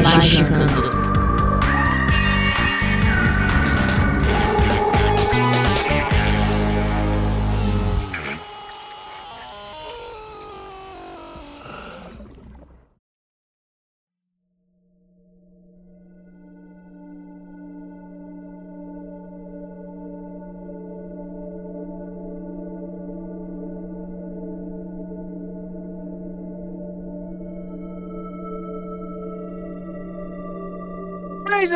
来时时刻刻。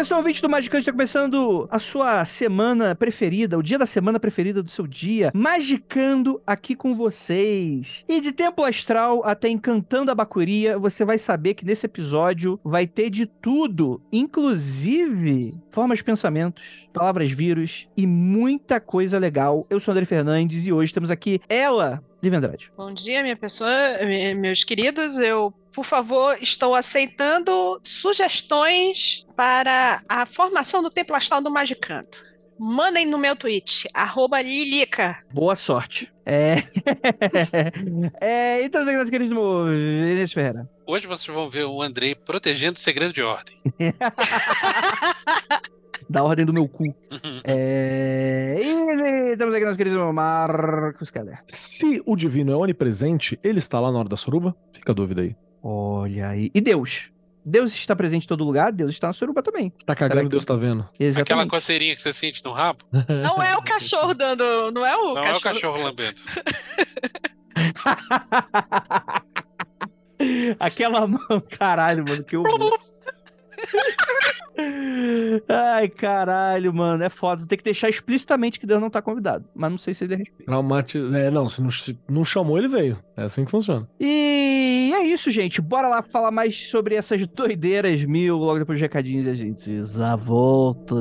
Magicando. Atenção, ouvinte do Magicante, está começando a sua semana preferida, o dia da semana preferida do seu dia, magicando aqui com vocês. E de Templo Astral até Encantando a Bacuria, você vai saber que nesse episódio vai ter de tudo, inclusive formas de pensamentos, palavras vírus e muita coisa legal. Eu sou André Fernandes e hoje temos aqui ela, Liv Andrade. Bom dia, minha pessoa, meus queridos. Eu, por favor, estou aceitando sugestões para a formação do Templo Astral do Magicanto. Mandem no meu tweet, arroba Lilica. Boa sorte. É. é então, meus queridos Vinícius Ferreira. Hoje vocês vão ver o Andrei protegendo o segredo de ordem. da ordem do meu cu. é... E temos aqui nosso querido Marcos Keller. Se o divino é onipresente, ele está lá na hora da suruba? Fica a dúvida aí. Olha aí. E Deus? Deus está presente em todo lugar, Deus está na suruba também. Tá cagando, que... Deus tá vendo. Exatamente. Aquela coceirinha que você sente no rabo? Não é o cachorro dando. Não é o não cachorro. Não é o cachorro lambendo. Aquela mão, caralho, mano, que horror. Ai, caralho, mano. É foda. Tem que deixar explicitamente que Deus não tá convidado. Mas não sei se ele é respeito. Traumatiza. É, não, se não, se não chamou, ele veio. É assim que funciona. E é isso, gente. Bora lá falar mais sobre essas doideiras mil logo depois dos recadinhos e a gente já volta.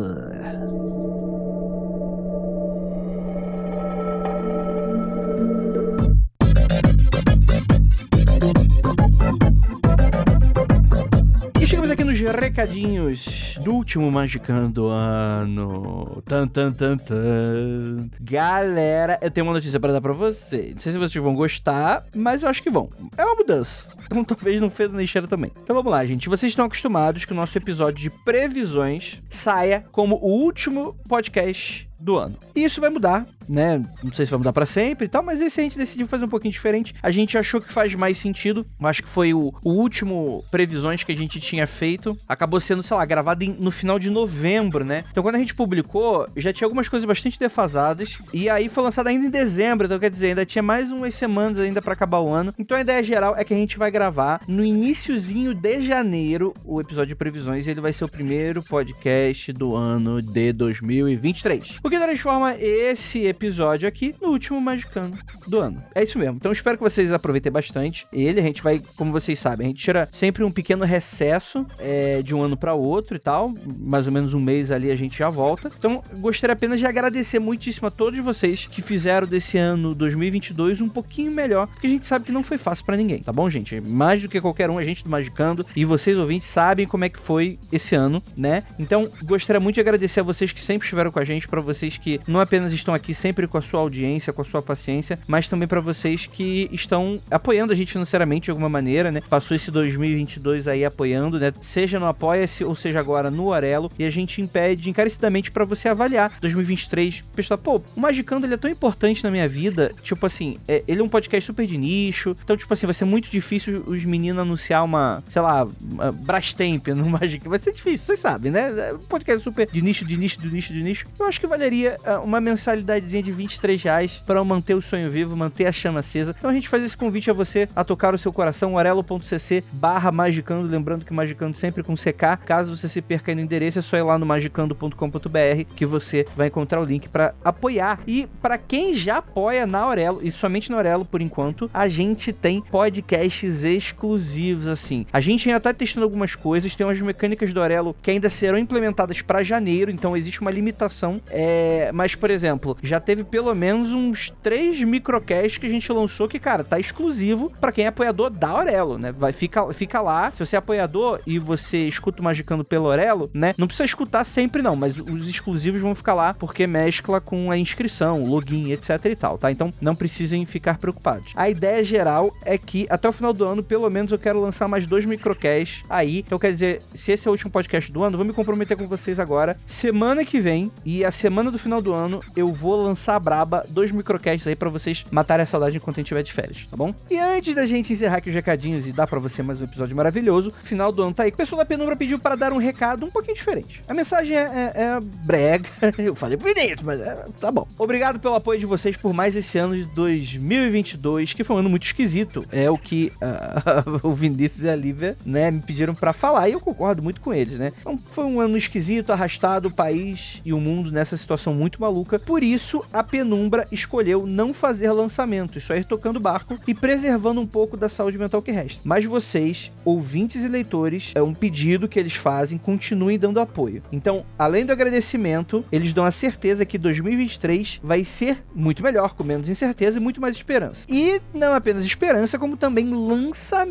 aqui nos recadinhos do último Magicando ano. Tan, tan, tan, tan. Galera, eu tenho uma notícia para dar para vocês. Não sei se vocês vão gostar, mas eu acho que vão. É uma mudança. Então talvez não fez na cheira também. Então vamos lá, gente. Vocês estão acostumados que o nosso episódio de previsões saia como o último podcast do ano. E isso vai mudar, né? Não sei se vai mudar para sempre e tal, mas esse a gente decidiu fazer um pouquinho diferente. A gente achou que faz mais sentido. Acho que foi o, o último previsões que a gente tinha feito. Acabou sendo, sei lá, gravado em, no final de novembro, né? Então quando a gente publicou, já tinha algumas coisas bastante defasadas. E aí foi lançado ainda em dezembro, então quer dizer, ainda tinha mais umas semanas ainda para acabar o ano. Então a ideia geral é que a gente vai gravar no iníciozinho de janeiro o episódio de previsões e ele vai ser o primeiro podcast do ano de 2023. O que transforma esse episódio aqui no último Magicano do ano. É isso mesmo. Então espero que vocês aproveitem bastante ele. A gente vai, como vocês sabem, a gente tira sempre um pequeno recesso é, de um ano para outro e tal. Mais ou menos um mês ali a gente já volta. Então gostaria apenas de agradecer muitíssimo a todos vocês que fizeram desse ano 2022 um pouquinho melhor, porque a gente sabe que não foi fácil para ninguém, tá bom, gente? Mais do que qualquer um, a gente do Magicando e vocês ouvintes sabem como é que foi esse ano, né? Então gostaria muito de agradecer a vocês que sempre estiveram com a gente, para vocês que não apenas estão aqui sempre com a sua audiência, com a sua paciência, mas também para vocês que estão apoiando a gente financeiramente de alguma maneira, né? Passou esse 2022 aí apoiando, né? Seja no Apoia-se ou seja agora no Orelo, e a gente impede encarecidamente para você avaliar 2023. Pessoal, pô, o Magicando ele é tão importante na minha vida, tipo assim, é, ele é um podcast super de nicho, então tipo assim, vai ser muito difícil os meninos anunciar uma, sei lá, uma Brastemp no Magic, vai ser difícil, vocês sabem, né? É um podcast super de nicho, de nicho, de nicho, de nicho. Eu acho que vale consideraria ah, uma mensalidadezinha de 23 reais para manter o sonho vivo, manter a chama acesa. Então a gente faz esse convite a você a tocar o seu coração, orelo.cc barra magicando, lembrando que magicando sempre com CK. Caso você se perca aí no endereço, é só ir lá no magicando.com.br que você vai encontrar o link para apoiar. E para quem já apoia na Aurelo, e somente na Aurelo por enquanto, a gente tem podcasts exclusivos assim. A gente ainda tá testando algumas coisas, tem umas mecânicas do Aurelo que ainda serão implementadas para janeiro, então existe uma limitação. É... Mas, por exemplo, já teve pelo menos uns três microcasts que a gente lançou que, cara, tá exclusivo para quem é apoiador da Aurelo, né? Vai, fica, fica lá. Se você é apoiador e você escuta o Magicando pelo Aurelo, né? Não precisa escutar sempre, não, mas os exclusivos vão ficar lá porque mescla com a inscrição, login, etc e tal, tá? Então não precisem ficar preocupados. A ideia geral é que até o final do ano, pelo menos, eu quero lançar mais dois microcasts aí. Então, quer dizer, se esse é o último podcast do ano, vou me comprometer com vocês agora. Semana que vem e a semana do final do ano, eu vou lançar braba dois microcasts aí para vocês matarem a saudade enquanto a gente estiver de férias, tá bom? E antes da gente encerrar aqui os recadinhos e dar para você mais um episódio maravilhoso, final do ano tá aí. O pessoal da Penumbra pediu para dar um recado um pouquinho diferente. A mensagem é, é, é brega. Eu falei pro Vinícius, mas é, tá bom. Obrigado pelo apoio de vocês por mais esse ano de 2022, que foi um ano muito esquisito. É o que uh, o Vinícius e a Lívia, né, me pediram para falar e eu concordo muito com eles, né? Então, foi um ano esquisito, arrastado o país e o mundo nessa situação muito maluca. Por isso, a Penumbra escolheu não fazer lançamentos, só ir tocando barco e preservando um pouco da saúde mental que resta. Mas vocês, ouvintes e leitores, é um pedido que eles fazem, continuem dando apoio. Então, além do agradecimento, eles dão a certeza que 2023 vai ser muito melhor, com menos incerteza e muito mais esperança. E não apenas esperança, como também lançamento.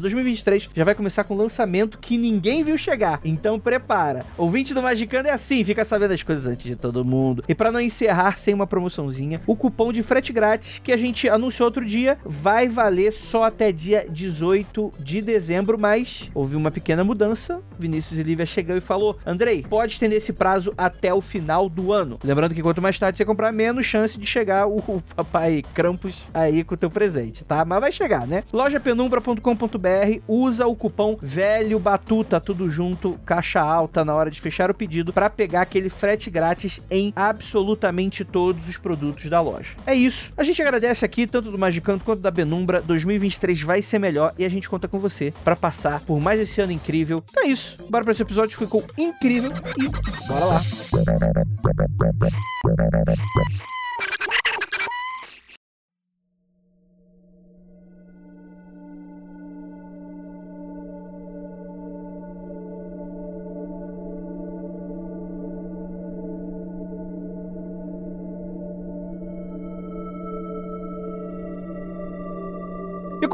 2023 já vai começar com lançamento que ninguém viu chegar. Então prepara. Ouvinte do Magicando é assim, fica sabendo as coisas antes de todo mundo. E para não encerrar sem uma promoçãozinha, o cupom de frete grátis que a gente anunciou outro dia vai valer só até dia 18 de dezembro, mas houve uma pequena mudança. Vinícius e Lívia chegou e falou: Andrei, pode estender esse prazo até o final do ano. Lembrando que quanto mais tarde você comprar, menos chance de chegar o, o papai Krampus aí com o teu presente, tá? Mas vai chegar, né? lojapenumbra.com.br, usa o cupom velho batuta, tudo junto, caixa alta na hora de fechar o pedido para pegar aquele frete grátis em absolutamente todos os produtos da loja. É isso. A gente agradece aqui tanto do Magicanto quanto da Penumbra. 2023 vai ser melhor e a gente conta com você para passar por mais esse ano incrível. Então é isso. Bora para esse episódio que ficou incrível e bora lá.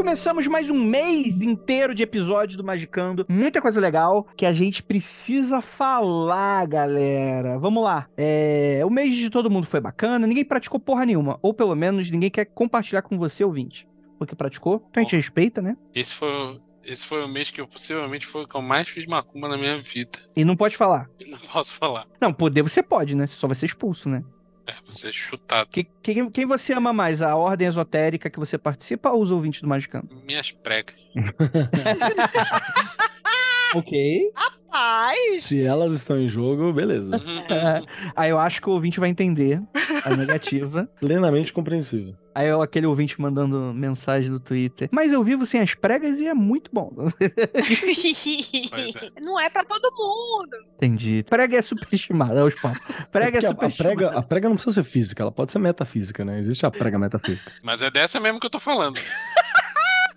Começamos mais um mês inteiro de episódios do Magicando. Muita coisa legal que a gente precisa falar, galera. Vamos lá. É... O mês de todo mundo foi bacana, ninguém praticou porra nenhuma. Ou pelo menos ninguém quer compartilhar com você, ouvinte. Porque praticou, então a gente respeita, né? Esse foi, esse foi o mês que eu possivelmente foi o que eu mais fiz macumba na minha vida. E não pode falar. E não posso falar. Não, poder você pode, né? Você só vai ser expulso, né? É, você é chutado. Que- quem, quem você ama mais? A ordem esotérica que você participa ou os ouvintes do Magicando? Minhas pregas. Ok. Ai, Se elas estão em jogo, beleza. Uhum. Aí eu acho que o ouvinte vai entender a negativa. Plenamente compreensível. Aí eu- aquele ouvinte mandando mensagem no Twitter. Mas eu vivo sem as pregas e é muito bom. Pois é. não é pra todo mundo. Entendi. Prega é superestimada, é os papos. Prega é, Porque a, a, superestimada. prega, a prega não precisa ser física, ela pode ser metafísica, né? Existe a prega metafísica. Mas é dessa mesmo que eu tô falando.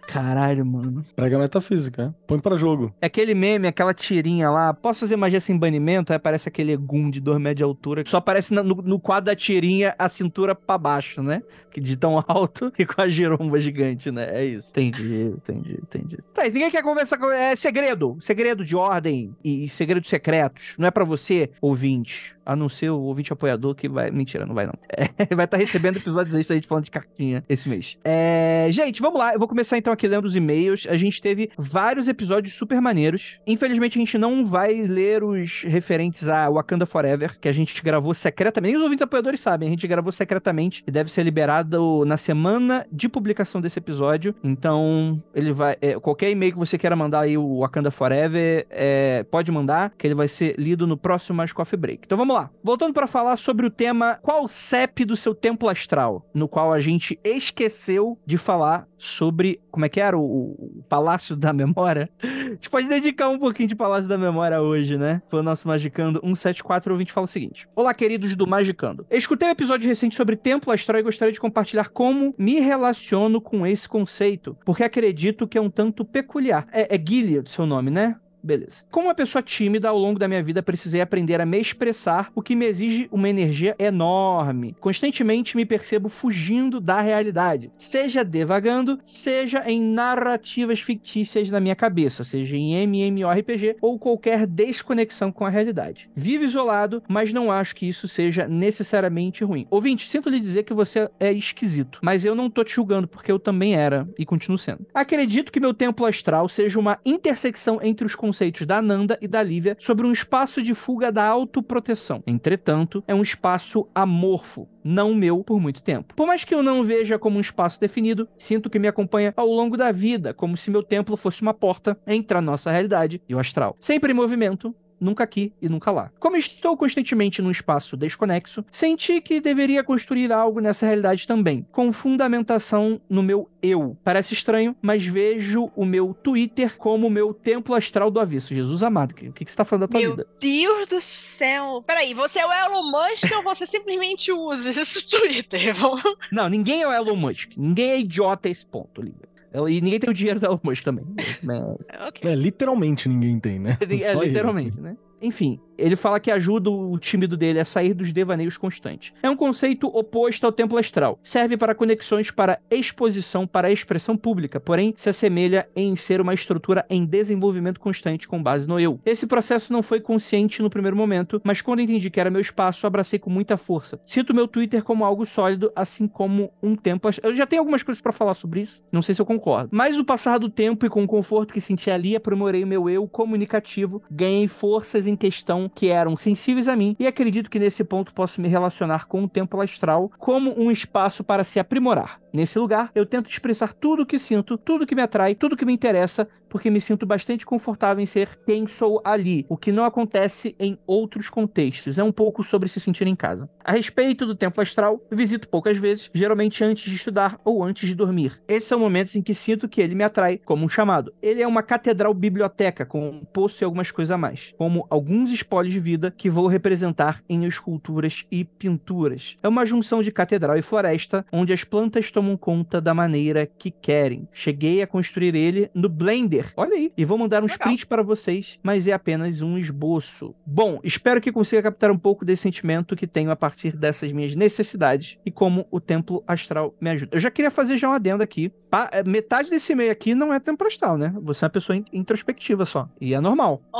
Caralho, mano. Prega metafísica, é. Põe pra jogo. É aquele meme, aquela tirinha lá. Posso fazer magia sem banimento? Aí aparece aquele Egum de 2 metros de altura. Que só aparece no, no quadro da tirinha a cintura pra baixo, né? Que de tão alto e com a giromba gigante, né? É isso. Entendi, entendi, entendi. Tá, e ninguém quer conversar com. É segredo. Segredo de ordem e, e segredos secretos. Não é pra você, ouvinte. A não ser o ouvinte apoiador que vai. Mentira, não vai não. É, vai estar recebendo episódios aí, isso aí falando de cartinha esse mês. É, gente, vamos lá. Eu vou começar então aqui lendo os e-mails. A gente teve vários episódios super maneiros. Infelizmente, a gente não vai ler os referentes a Wakanda Forever, que a gente gravou secretamente. Nem os ouvintes apoiadores sabem, a gente gravou secretamente e deve ser liberado na semana de publicação desse episódio. Então, ele vai. é, qualquer e-mail que você queira mandar aí, o Wakanda Forever, é, pode mandar, que ele vai ser lido no próximo Mais Coffee Break. Então vamos lá. Voltando para falar sobre o tema Qual CEP do seu templo astral? No qual a gente esqueceu de falar sobre. Como é que era? O, o Palácio da Memória? A gente pode dedicar um pouquinho de Palácio da Memória hoje, né? Foi o nosso Magicando 174 ouvinte fala o seguinte: Olá, queridos do Magicando. Escutei um episódio recente sobre templo astral e gostaria de compartilhar como me relaciono com esse conceito, porque acredito que é um tanto peculiar. É, é Gilead seu nome, né? Beleza. Como uma pessoa tímida, ao longo da minha vida precisei aprender a me expressar, o que me exige uma energia enorme. Constantemente me percebo fugindo da realidade, seja devagando, seja em narrativas fictícias na minha cabeça, seja em MMORPG ou qualquer desconexão com a realidade. Vivo isolado, mas não acho que isso seja necessariamente ruim. Ouvinte, sinto lhe dizer que você é esquisito, mas eu não tô te julgando porque eu também era e continuo sendo. Acredito que meu templo astral seja uma intersecção entre os conceitos da Nanda e da Lívia sobre um espaço de fuga da autoproteção. Entretanto, é um espaço amorfo, não meu por muito tempo. Por mais que eu não veja como um espaço definido, sinto que me acompanha ao longo da vida, como se meu templo fosse uma porta entre a nossa realidade e o astral. Sempre em movimento, nunca aqui e nunca lá. Como estou constantemente num espaço desconexo, senti que deveria construir algo nessa realidade também, com fundamentação no meu eu. Parece estranho, mas vejo o meu Twitter como o meu templo astral do avesso. Jesus amado, o que, que, você tá falando da tua Meu vida? Deus do céu. Peraí, você é o Elon Musk ou você simplesmente usa esse Twitter? Não, ninguém é o Elon Musk. Ninguém é idiota a esse ponto, Lívia. E ninguém tem o dinheiro do Elon Musk também. É, ok. É, literalmente ninguém tem, né? É, ele, literalmente, assim. né? Enfim, ele fala que ajuda o tímido dele a sair dos devaneios constantes. É um conceito oposto ao templo astral. Serve para conexões para exposição para expressão pública, porém se assemelha em ser uma estrutura em desenvolvimento constante com base no eu. Esse processo não foi consciente no primeiro momento, mas quando entendi que era meu espaço, abracei com muita força. Sinto meu Twitter como algo sólido, assim como um astral. Eu já tenho algumas coisas para falar sobre isso, não sei se eu concordo. Mas o passar do tempo e com o conforto que senti ali, aprimorei meu eu comunicativo, ganhei forças em questão que eram sensíveis a mim e acredito que nesse ponto posso me relacionar com o templo astral como um espaço para se aprimorar. Nesse lugar, eu tento expressar tudo o que sinto, tudo que me atrai, tudo que me interessa, porque me sinto bastante confortável em ser quem sou ali, o que não acontece em outros contextos. É um pouco sobre se sentir em casa. A respeito do templo astral, visito poucas vezes, geralmente antes de estudar ou antes de dormir. Esses são momentos em que sinto que ele me atrai como um chamado. Ele é uma catedral biblioteca com um poço e algumas coisas a mais, como alguns espólios de vida que vou representar em esculturas e pinturas. É uma junção de catedral e floresta, onde as plantas tomam conta da maneira que querem. Cheguei a construir ele no Blender. Olha aí. E vou mandar uns Legal. para vocês, mas é apenas um esboço. Bom, espero que consiga captar um pouco desse sentimento que tenho a partir dessas minhas necessidades e como o templo astral me ajuda. Eu já queria fazer já um adendo aqui. Pa- eh, metade desse e-mail aqui não é templo astral, né? Você é uma pessoa in- introspectiva só. E é normal. Ó,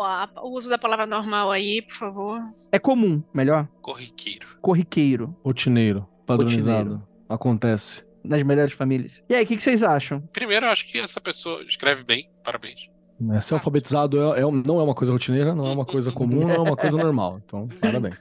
ó, a- o uso da palavra normal aí, por favor. É comum, melhor. Corriqueiro. Corriqueiro. Rotineiro, padronizado. Rotineiro. Acontece. Nas melhores famílias. E aí, o que, que vocês acham? Primeiro, eu acho que essa pessoa escreve bem. Parabéns. É, ser alfabetizado é, é não é uma coisa rotineira, não é uma coisa comum, não é uma coisa normal. Então, parabéns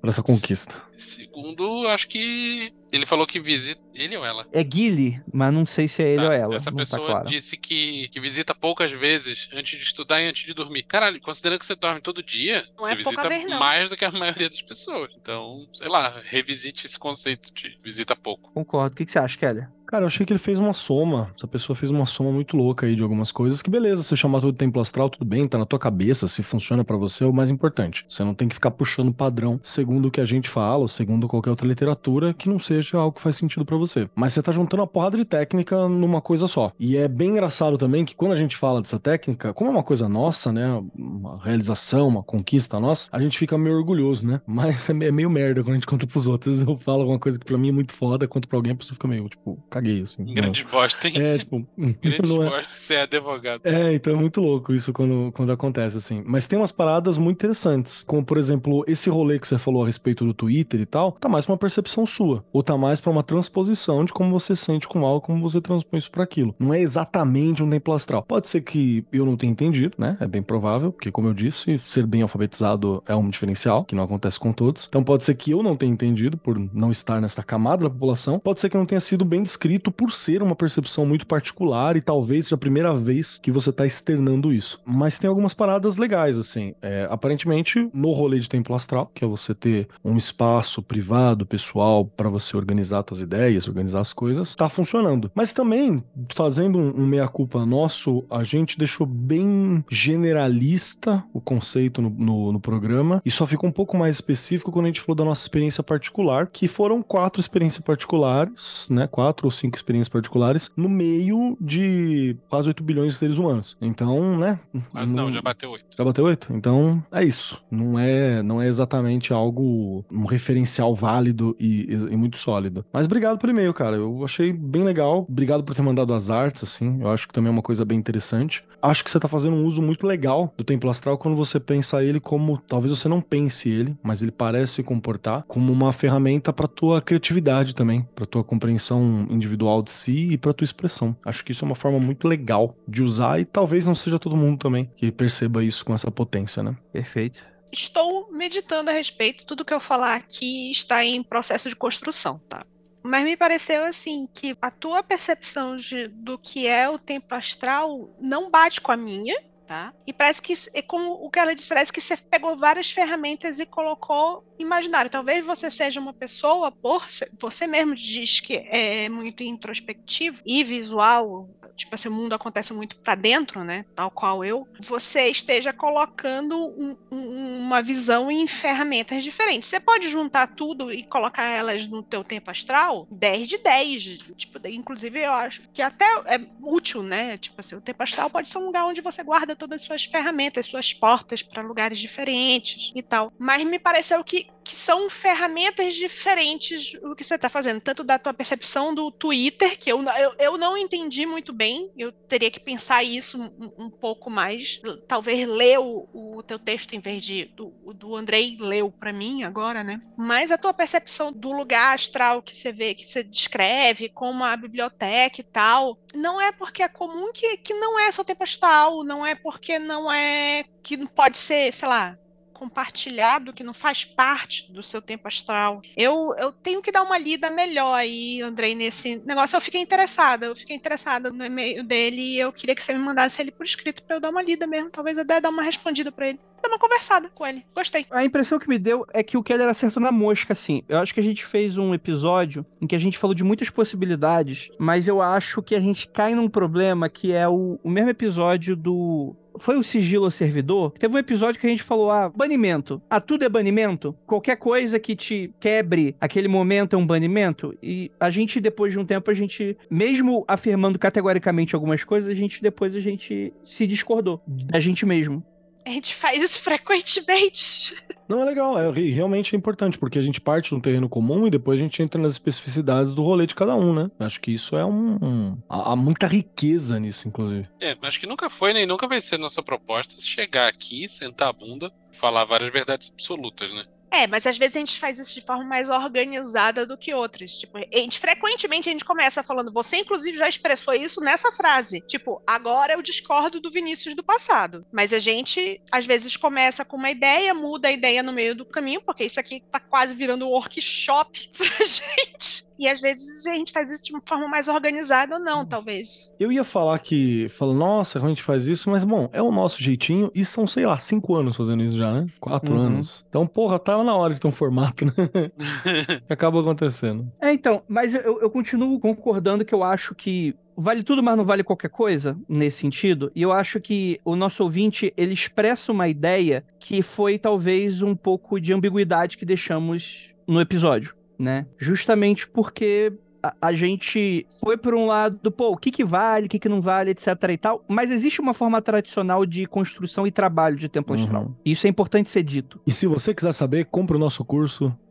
por essa conquista. Segundo, acho que ele falou que visita. Ele ou ela? É Guile, mas não sei se é ele Tá, ou ela. Essa não tá pessoa claro. disse que, que visita poucas vezes antes de estudar e antes de dormir. Caralho, considerando que você dorme todo dia, Não você é pouca visita vez, não. mais do que a maioria das pessoas. Então, sei lá, revisite esse conceito de visita pouco. Concordo. O que, que você acha, Kelly? Cara, eu achei que ele fez uma soma. Essa pessoa fez uma soma muito louca aí de algumas coisas. Que beleza, você chamar tudo templo astral, tudo bem, tá na tua cabeça, se funciona pra você é o mais importante. Você não tem que ficar puxando padrão segundo o que a gente fala, ou segundo qualquer outra literatura, que não seja algo que faz sentido pra você. Mas você tá juntando uma porrada de técnica numa coisa só. E é bem engraçado também que quando a gente fala dessa técnica, como é uma coisa nossa, né? Uma realização, uma conquista nossa, a gente fica meio orgulhoso, né? Mas é é meio merda quando a gente conta pros outros. Eu falo alguma coisa que pra mim é muito foda, conto pra alguém, a pessoa fica meio, tipo, caguei. assim. não. Grande bosta, hein? É, tipo, Grande não é, bosta ser advogado. É, então é muito louco isso quando, quando acontece, assim. Mas tem umas paradas muito interessantes. Como, por exemplo, esse rolê que você falou a respeito do Twitter e tal, tá mais pra uma percepção sua. Ou tá mais pra uma transposição de como você sente com algo, como você transpõe isso pra aquilo. Não é exatamente um templo astral. Pode ser que eu não tenha entendido, né? É bem provável, porque, como eu disse, ser bem alfabetizado é um diferencial, que não acontece com todos. Então pode ser que eu não tenha entendido por não estar nessa camada da população. Pode ser que não tenha sido bem descrito por ser uma percepção muito particular e talvez seja a primeira vez que você tá externando isso. Mas tem algumas paradas legais, assim. É, aparentemente, no rolê de templo astral, que é você ter um espaço privado, pessoal, para você organizar suas ideias, organizar as coisas, tá funcionando. Mas também, fazendo um, um meia-culpa nosso, a gente deixou bem generalista o conceito no, no, no programa e só ficou um pouco mais específico quando a gente falou da nossa experiência particular, que foram quatro experiências particulares, né? Quatro ou cinco experiências particulares no meio de quase 8 bilhões de seres humanos. Então, né? Mas não, já bateu oito. Já bateu 8? Então é isso. Não é, não é exatamente algo, um referencial válido e, e muito sólido. Mas obrigado pelo e-mail, cara. Eu achei bem legal. Obrigado por ter mandado as artes, assim. Eu acho que também é uma coisa bem interessante. Acho que você tá fazendo um uso muito legal do Templo Astral quando você pensa ele como. Talvez você não pense ele, mas ele parece se comportar como uma ferramenta para tua criatividade também, para tua compreensão individual de si e para tua expressão. Acho que isso é uma forma muito legal de usar e talvez não seja todo mundo também que perceba isso com essa potência, né? Perfeito. Estou meditando a respeito, tudo que eu falar aqui está em processo de construção, tá? Mas me pareceu assim que a tua percepção de, do que é o tempo astral não bate com a minha, tá? E parece que, como o que ela disse, parece que você pegou várias ferramentas e colocou imaginário. Talvez você seja uma pessoa, por você mesmo diz que é muito introspectivo e visual, tipo assim, o mundo acontece muito para dentro, né? Tal qual eu. Você esteja colocando um- um- uma visão em ferramentas diferentes. Você pode juntar tudo e colocar elas no teu tempo astral 10 de 10. Tipo, inclusive, eu acho que até é útil, né? Tipo assim, o tempo astral pode ser um lugar onde você guarda todas as suas ferramentas, suas portas para lugares diferentes e tal. Mas me pareceu que, que são ferramentas diferentes o que você está fazendo. Tanto da tua percepção do Twitter, que eu, eu, eu não entendi muito bem. Eu teria que pensar isso um, um pouco mais. Talvez ler o, o teu texto em vez de do, do Andrei leu para mim agora, né? Mas a tua percepção do lugar astral que você vê, que você descreve, como a biblioteca e tal, não é porque é comum que, que não é seu tempo astral, não é porque não é que pode ser, sei lá, compartilhado, que não faz parte do seu tempo astral. Eu, eu tenho que dar uma lida melhor aí, Andrei, nesse negócio. Eu fiquei interessada, eu fiquei interessada no e-mail dele e eu queria que você me mandasse ele por escrito para eu dar uma lida mesmo, talvez até dar uma respondida para ele. Dar uma conversada com ele. Gostei. A impressão que me deu é que o Keller acertou na mosca, assim. Eu acho que a gente fez um episódio em que a gente falou de muitas possibilidades, mas eu acho que a gente cai num problema que é o, o mesmo episódio do. Foi o sigilo ao servidor? Teve um episódio que a gente falou: ah, banimento. Ah, tudo é banimento? Qualquer coisa que te quebre aquele momento é um banimento? E a gente, depois de um tempo, a gente, mesmo afirmando categoricamente algumas coisas, a gente depois a gente se discordou da gente mesmo. A gente faz isso frequentemente. Não, é legal, é re- realmente é importante, porque a gente parte de um terreno comum e depois a gente entra nas especificidades do rolê de cada um, né? Acho que isso é um. um- há, há muita riqueza nisso, inclusive. É, acho que nunca foi nem nunca vai ser nossa proposta chegar aqui, sentar a bunda, falar várias verdades absolutas, né? É, mas às vezes a gente faz isso de forma mais organizada do que outras. Tipo, a gente, frequentemente a gente começa falando, você inclusive já expressou isso nessa frase. Tipo, agora eu discordo do Vinícius do passado. Mas a gente, às vezes, começa com uma ideia, muda a ideia no meio do caminho, porque isso aqui tá quase virando um workshop pra gente. E às vezes a gente faz isso de uma forma mais organizada ou não, talvez. Eu ia falar que. Fala, nossa, como a gente faz isso, mas bom, é o nosso jeitinho e são, sei lá, cinco anos fazendo isso já, né? Quatro Uhum. anos. Então, porra, tava na hora de ter um formato, né? Acaba acontecendo. É, então, mas eu, eu continuo concordando que eu acho que vale tudo, mas não vale qualquer coisa nesse sentido. E eu acho que o nosso ouvinte, ele expressa uma ideia que foi talvez um pouco de ambiguidade que deixamos no episódio, né? Justamente porque a, a gente foi por um lado, pô, o que que vale, o que que não vale, etc e tal, mas existe uma forma tradicional de construção e trabalho de templo Uhum. astral. Isso é importante ser dito. E se você quiser saber, compra o nosso curso.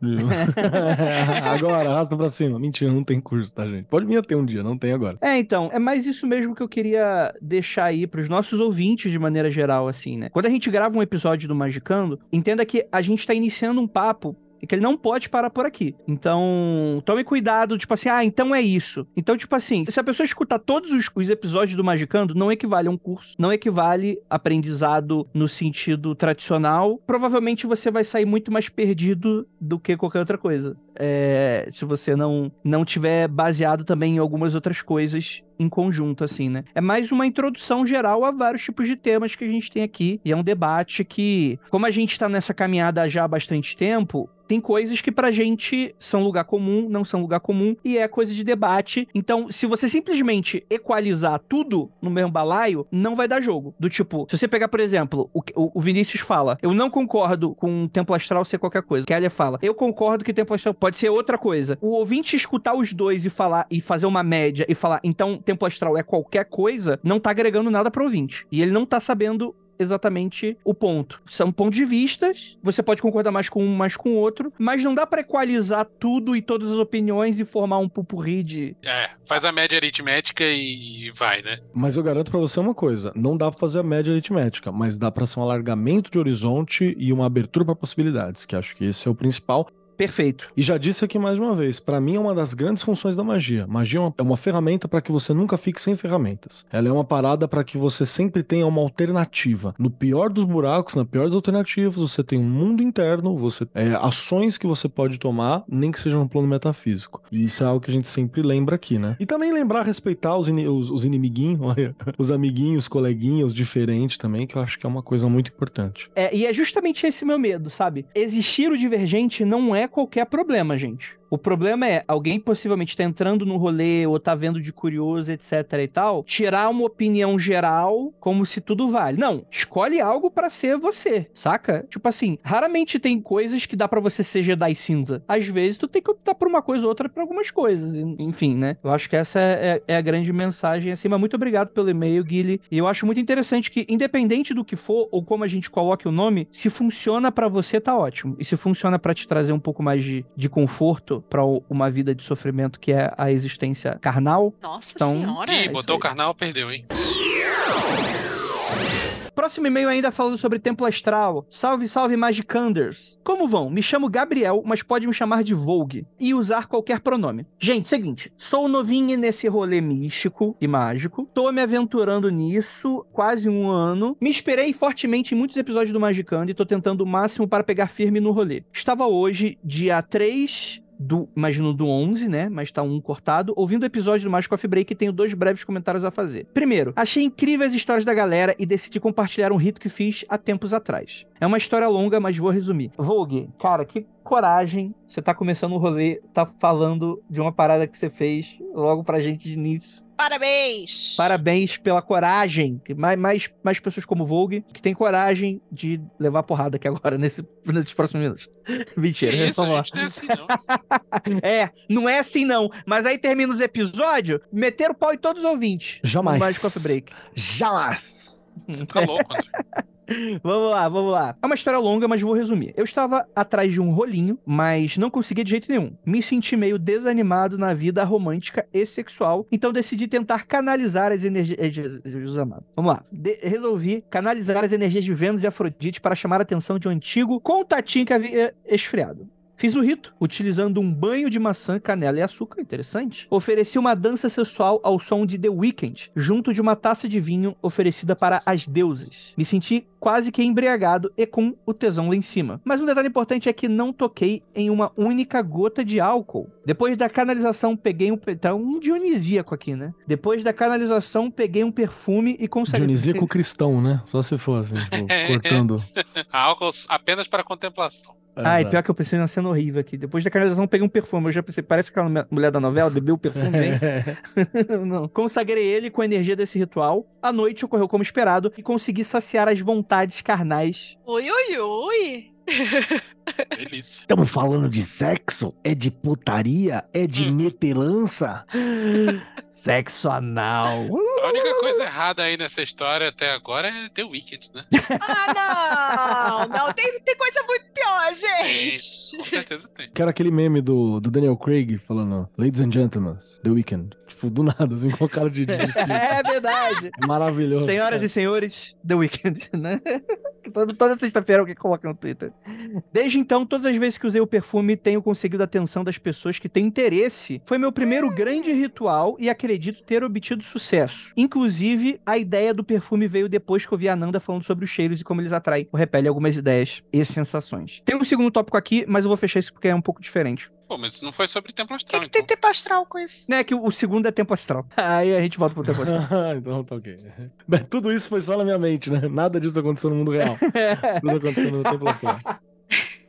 agora, arrasta pra cima. Mentira, não tem curso, tá, gente? Pode vir ter um dia, não tem agora. É, então, é mais isso mesmo que eu queria deixar aí pros nossos ouvintes de maneira geral, assim, né? Quando a gente grava um episódio do Magicando, entenda que a gente tá iniciando um papo e que ele não pode parar por aqui. Então, tome cuidado, tipo assim, ah, então é isso. Então, tipo assim, se a pessoa escutar todos os, os episódios do Magicando, não equivale a um curso, não equivale aprendizado no sentido tradicional. Provavelmente você vai sair muito mais perdido do que qualquer outra coisa. É, se você não, não tiver baseado também em algumas outras coisas em conjunto, assim, né? É mais uma introdução geral a vários tipos de temas que a gente tem aqui. E é um debate que, como a gente tá nessa caminhada já há bastante tempo, tem coisas que pra gente são lugar comum, não são lugar comum, e é coisa de debate. Então, se você simplesmente equalizar tudo no mesmo balaio, não vai dar jogo. Do tipo, se você pegar, por exemplo, o, o Vinícius fala, eu não concordo com o Templo Astral ser qualquer coisa. Keller fala, eu concordo que Templo Astral pode ser outra coisa. O ouvinte escutar os dois e falar, e fazer uma média e falar, então Templo Astral é qualquer coisa, não tá agregando nada pro ouvinte. E ele não tá sabendo exatamente o ponto. São pontos de vistas, você pode concordar mais com um, mais com o outro, mas não dá pra equalizar tudo e todas as opiniões e formar um pupurri de... É, faz a média aritmética e vai, né? Mas eu garanto pra você uma coisa: não dá pra fazer a média aritmética, mas dá pra ser um alargamento de horizonte e uma abertura pra possibilidades, que acho que esse é o principal. Perfeito. E já disse aqui mais uma vez, pra mim é uma das grandes funções da magia. Magia é uma, é uma ferramenta pra que você nunca fique sem ferramentas. Ela é uma parada pra que você sempre tenha uma alternativa. No pior dos buracos, na pior das alternativas, você tem um mundo interno, você é, ações que você pode tomar, nem que seja no plano metafísico. E isso é algo que a gente sempre lembra aqui, né? E também lembrar respeitar os, ini- os, os inimiguinhos, olha, os amiguinhos, coleguinhos diferentes também, que eu acho que é uma coisa muito importante. É, e é justamente esse meu medo, sabe? Existir o divergente não é qualquer problema, gente. O problema é alguém possivelmente tá entrando no rolê ou tá vendo de curioso, etc e tal, tirar uma opinião geral como se tudo vale. Não, escolhe algo pra ser você, saca? Tipo assim, raramente tem coisas que dá pra você ser Jedi cinza. Às vezes tu tem que optar por uma coisa ou outra pra algumas coisas, enfim, né? Eu acho que essa é, é- é a grande mensagem assim, mas muito obrigado pelo e-mail, Guilherme. E eu acho muito interessante que independente do que for ou como a gente coloque o nome, se funciona pra você tá ótimo. E se funciona pra te trazer um pouco mais de, de conforto pra o- uma vida de sofrimento que é a existência carnal, Nossa Então- senhora. Ih, botou o carnal, perdeu, hein? Próximo e-mail ainda falando sobre Templo Astral. Salve, salve, Magicanders. Como vão? Me chamo Gabriel, mas pode me chamar de Vogue e usar qualquer pronome. Gente, seguinte, sou novinha nesse rolê místico e mágico. Tô me aventurando nisso quase um ano. Me inspirei fortemente em muitos episódios do Magicando e tô tentando o máximo para pegar firme no rolê. Estava hoje, dia 3 do, imagino do 11, né? Mas tá um cortado. Ouvindo o episódio do Magic Coffee Break, tenho dois breves comentários a fazer. Primeiro, achei incrível as histórias da galera e decidi compartilhar um rito que fiz há tempos atrás. É uma história longa, mas vou resumir. Vogue, cara, que coragem. Você tá começando o rolê, tá falando de uma parada que você fez logo pra gente de início. Parabéns! Parabéns pela coragem. Que Mais, mais, mais pessoas como Vogue que tem coragem de levar porrada aqui agora, nesse, nesses próximos minutos. Que Mentira, isso, vamos lá. é assim, não. É, não é assim não. Mas aí termina os episódios, meteram o pau em todos os ouvintes. Jamais. Magic Coffee Break. Jamais! Você tá louco, André. Vamos lá, vamos lá. É uma história longa, mas vou resumir. Eu estava atrás de um rolinho, mas não conseguia de jeito nenhum. Me senti meio desanimado na vida romântica e sexual, então decidi tentar canalizar as energias. eh. Vamos lá. De- resolvi canalizar as energias de Vênus e Afrodite para chamar a atenção de um antigo contatinho que havia esfriado. Fiz o rito, utilizando um banho de maçã, canela e açúcar, interessante. Ofereci uma dança sexual ao som de The Weeknd, junto de uma taça de vinho oferecida para as deusas. Me senti quase que embriagado e com o tesão lá em cima. Mas um detalhe importante é que não toquei em uma única gota de álcool. Depois da canalização, peguei um... Tá um dionisíaco aqui, né? Depois da canalização, peguei um perfume e consegui... Dionisíaco cristão, né? Só se for assim, tipo, cortando. Álcool apenas para contemplação. Ai, Exato. pior que eu pensei numa cena horrível aqui. Depois da canalização, peguei um perfume. Eu já pensei, parece aquela mulher da novela, bebeu o perfume. Não. Consagrei ele com a energia desse ritual. A noite ocorreu como esperado e consegui saciar as vontades carnais. Ui, ui, ui. Delícia. Estamos falando de sexo? É de putaria? É de Hum. metelança? Sexo anal. A única coisa errada aí nessa história até agora é ter o Wicked, né? Ah, não! Não, tem, tem coisa muito pior, Tem, gente. com certeza tem. Que era aquele meme do, do Daniel Craig falando Ladies and gentlemen, The Weeknd. Tipo, do nada, assim, com cara de, de. É verdade. Maravilhoso. Senhoras e senhores, The Weeknd, né? Todo- Toda sexta-feira alguém coloca no Twitter. Desde então, todas as vezes que usei o perfume, tenho conseguido a atenção das pessoas que têm interesse. Foi meu primeiro grande ritual e acredito ter obtido sucesso. Inclusive, a ideia do perfume veio depois que eu vi a Nanda falando sobre os cheiros e como eles atraem ou repelem algumas ideias e sensações. Tem um segundo tópico aqui, mas eu vou fechar isso porque é um pouco diferente. Pô, mas isso não foi sobre Templo O que, Astral, que tem então. tempo astral com isso? Né, que o o segundo é tempo astral. Aí a gente volta pro tempo astral. então tá ok. Bem, Tudo isso foi só na minha mente, né? Nada disso aconteceu no mundo real. Tudo aconteceu no tempo astral.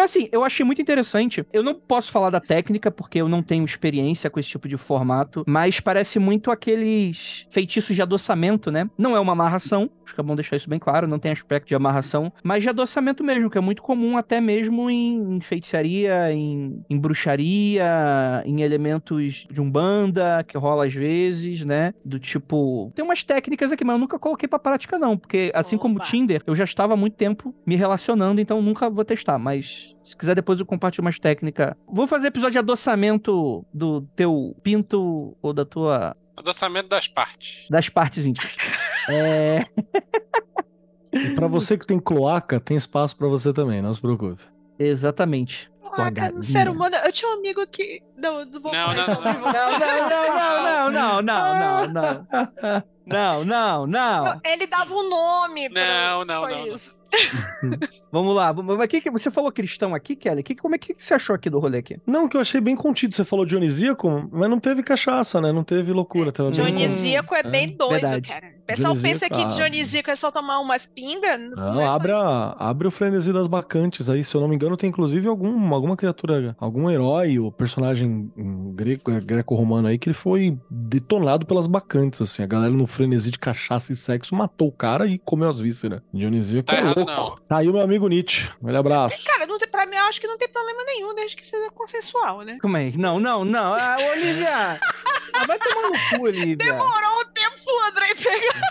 Não, assim, eu achei muito interessante. Eu não posso falar da técnica, porque eu não tenho experiência com esse tipo de formato, mas parece muito aqueles feitiços de adoçamento, né? Não é uma amarração, acho que é bom deixar isso bem claro, não tem aspecto de amarração, mas de adoçamento mesmo, que é muito comum até mesmo em, feitiçaria, em, em bruxaria, em elementos de umbanda, que rola às vezes, né? Do tipo. Tem umas técnicas aqui, mas eu nunca coloquei pra prática, não, porque assim como o Opa. Tinder, eu já estava há muito tempo me relacionando, então nunca vou testar, mas se quiser depois eu compartilho umas técnicas. Vou fazer episódio de adoçamento do teu pinto ou da tua Adoçamento das partes. das partes íntimas. é, E pra você que tem cloaca, tem espaço pra você também, não se preocupe. exatamente. Caraca, no ser humano. Eu tinha um amigo que. Não, não vou Não, falar não, não. Não, não, não, não, não, não, não, não. Não. Ele dava um nome pra Não, não, só não, não. isso. Vamos lá. Mas que, que, você falou cristão aqui, Kelly? Que, como é que, que você achou aqui do rolê aqui? Não, que eu achei bem contido. Você falou dionisíaco, mas não teve cachaça, né? Não teve loucura. Tava bem- Dionisíaco é bem doido, verdade. cara. O pessoal pensa que ah. Dionisíaco é só tomar umas pingas. Não, Não, é só abre, o frenesi das bacantes aí. Se eu não me engano, tem inclusive algum, alguma criatura, algum herói ou personagem greco, é, greco-romano aí que ele foi detonado pelas bacantes, assim. A galera no frenesi de cachaça e sexo matou o cara e comeu as vísceras. Dionisíaco Tá é errado, louco. não. Tá aí o meu amigo Nietzsche. Um abraço. Cara, não tem, pra mim, eu acho que não tem problema nenhum, desde que seja consensual, né? Como é? Não, não, não. Ah, Olivia! Ah, vai tomar no cu, Olivia. Demorou um tempo pro Andrei pegar.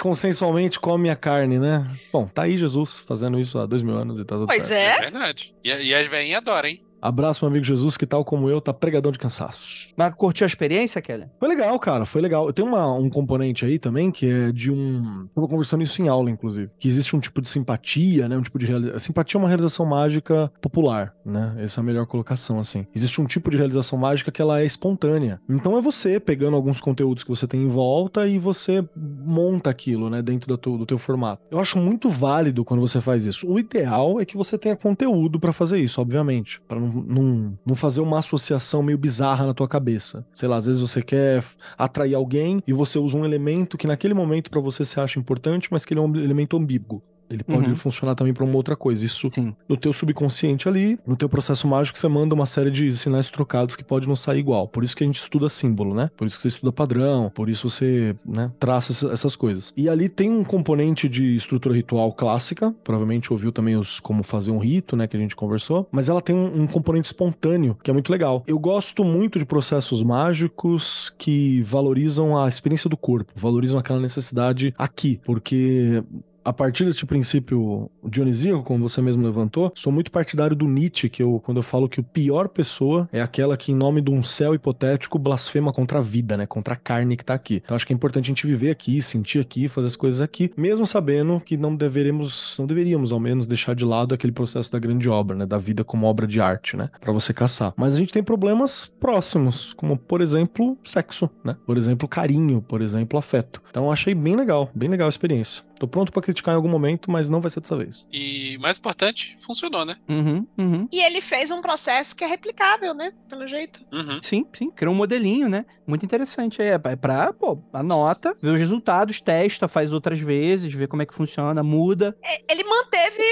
Consensualmente come a carne, né? Bom, tá aí Jesus fazendo isso há dois mil anos e tá tudo Pois certo. É é. verdade. E, e as veinhas adoram, hein? Abraço, meu amigo Jesus, que tal como eu, tá pregadão de cansaço. Mas curtiu a experiência, Kelly? Foi legal, cara, foi legal. Tem uma, um componente aí também que é de um. Tava conversando isso em aula, inclusive. Que existe um tipo de simpatia, né? Um tipo de. reali- Simpatia é uma realização mágica popular, né? Essa é a melhor colocação, assim. Existe um tipo de realização mágica que ela é espontânea. Então é você pegando alguns conteúdos que você tem em volta e você monta aquilo, né? Dentro do teu, do teu formato. Eu acho muito válido quando você faz isso. O ideal é que você tenha conteúdo pra fazer isso, obviamente. Pra não, não, não fazer uma associação meio bizarra na tua cabeça. Sei lá, às vezes você quer atrair alguém e você usa um elemento que naquele momento pra você se acha importante, mas que ele é um elemento ambíguo. Ele pode Uhum. funcionar também pra uma outra coisa. Isso Sim. no teu subconsciente ali, no teu processo mágico, você manda uma série de sinais trocados que pode não sair igual. Por isso que a gente estuda símbolo, né? Por isso que você estuda padrão, por isso você, né, traça essa- essas coisas. E ali tem um componente de estrutura ritual clássica, provavelmente ouviu também os como fazer um rito, né, que a gente conversou, mas ela tem um, um componente espontâneo, que é muito legal. Eu gosto muito de processos mágicos que valorizam a experiência do corpo, valorizam aquela necessidade aqui, porque a partir desse princípio dionisíaco, como você mesmo levantou, sou muito partidário do Nietzsche, que eu, quando eu falo que o pior pessoa é aquela que, em nome de um céu hipotético, blasfema contra a vida, né? Contra a carne que tá aqui. Então acho que é importante a gente viver aqui, sentir aqui, fazer as coisas aqui, mesmo sabendo que não deveremos, não deveríamos ao menos deixar de lado aquele processo da grande obra, né? Da vida como obra de arte, né? Pra você caçar. Mas a gente tem problemas próximos, como por exemplo, sexo, né? Por exemplo, carinho, por exemplo, afeto. Então achei bem legal, bem legal a experiência. Tô pronto pra criticar em algum momento, mas não vai ser dessa vez. E mais importante, funcionou, né? Uhum, uhum. E ele fez um processo que é replicável, né? Pelo jeito. Uhum. Sim, sim. Criou um modelinho, né? Muito interessante. É é pra, pô, anota, vê os resultados, testa, faz outras vezes, vê como é que funciona, muda. É, Ele manteve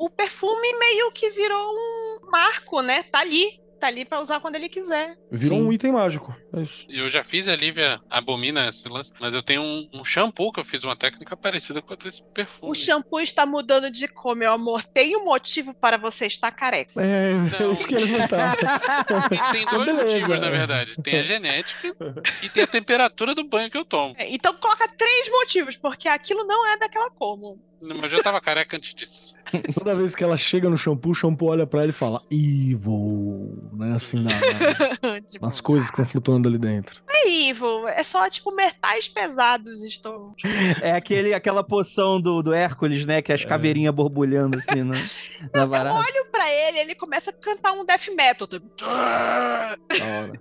o, o perfume meio que virou um marco, né? Tá ali. Tá ali pra usar quando ele quiser. Virou Sim. um item mágico. É isso. Eu já fiz, a Lívia abomina esse lance, mas eu tenho um, um shampoo que eu fiz uma técnica parecida com a desse perfume. O shampoo está mudando de cor, meu amor. Tem um motivo para você estar careca. É, Não. isso que ele não tá. Tem dois Beleza. motivos, na verdade. Tem a genética e tem a temperatura do banho que eu tomo. É, Então coloca três motivos, porque aquilo não é daquela cor. amor. Mas eu já tava careca antes disso. Toda vez que ela chega no shampoo, o shampoo olha pra ela e fala Evil, né? Assim, na, na- tipo, nas coisas que estão flutuando ali dentro. é evil, é só tipo metais pesados estão. É aquele, aquela poção do, do Hércules, né? Que é as caveirinhas borbulhando assim na, na varada. Olho pra ele, ele começa a cantar um death metal. tipo.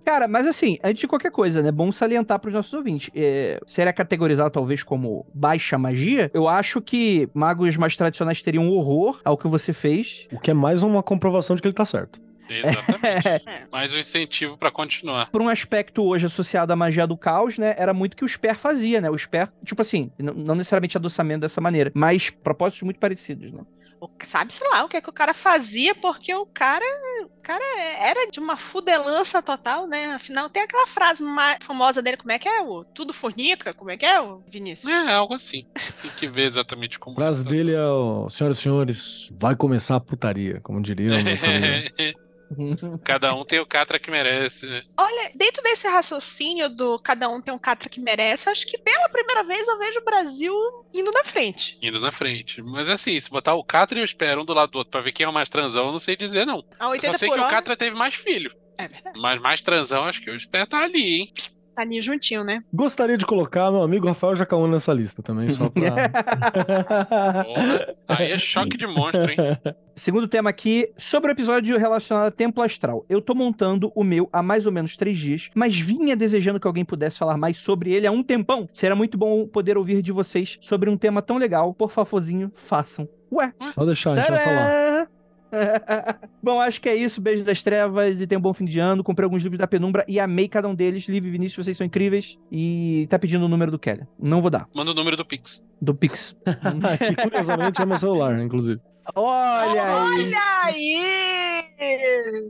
Cara, mas assim, antes de qualquer coisa, né? Bom salientar pros nossos ouvintes. É, seria categorizado talvez como baixa magia? Eu acho que magos mais tradicionais teriam horror ao que você fez. O que é mais uma comprovação de que ele tá certo. Exatamente. É. Mais um incentivo pra continuar. Por um aspecto hoje associado à magia do caos, né? Era muito que o Sper fazia, né? O Sper, tipo assim, não necessariamente adoçamento dessa maneira, mas propósitos muito parecidos, né? o- Sabe, sei lá, o que, é que o cara fazia, porque o cara, o cara era de uma fudelança total, né? Afinal, tem aquela frase mais famosa dele, como é que é? O tudo fornica? Como é que é, o Vinícius? É, algo assim. Tem que ver exatamente como. A frase tá dele é: ó, senhoras e senhores, vai começar a putaria, como diria o meu caminhonete. Cada um tem o catra que merece. né? Olha, dentro desse raciocínio do cada um tem um catra que merece, acho que pela primeira vez eu vejo o Brasil indo na frente. Indo na frente. Mas assim, se botar o Catra e o Espera um do lado do outro pra ver quem é o mais transão, eu não sei dizer, não. Eu 80 só sei que o hora. Catra teve mais filho. É verdade. Mas mais transão, acho que o Espera tá ali, hein? Tá ali juntinho, né? Gostaria de colocar meu amigo Rafael Jacaúna nessa lista também, só pra. Porra. Aí é choque de monstro, hein? Segundo tema aqui, sobre o episódio relacionado a Templo Astral. Eu tô montando o meu há mais ou menos três dias, mas vinha desejando que alguém pudesse falar mais sobre ele há um tempão. Será muito bom poder ouvir de vocês sobre um tema tão legal. Por favorzinho, façam. Ué, Pode deixar, a gente vai falar. Bom, acho que é isso. Beijo das trevas e tenha um bom fim de ano. Comprei alguns livros da Penumbra e amei cada um deles. Liv e Vinícius, vocês são incríveis. E tá pedindo o número do Kelly. Não vou dar. Manda o número do Pix. Do Pix. que curiosamente é meu celular, inclusive. Olha aí! Olha aí!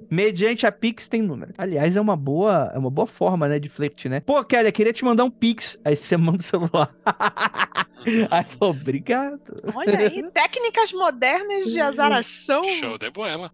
Mediante a Pix tem número. Aliás, é uma boa, é uma boa forma, né, de flerte, né? Pô, Kelly, eu queria te mandar um Pix. Aí você manda o celular. Aí, pô, obrigado. Olha aí, técnicas modernas de azaração. Show de boela.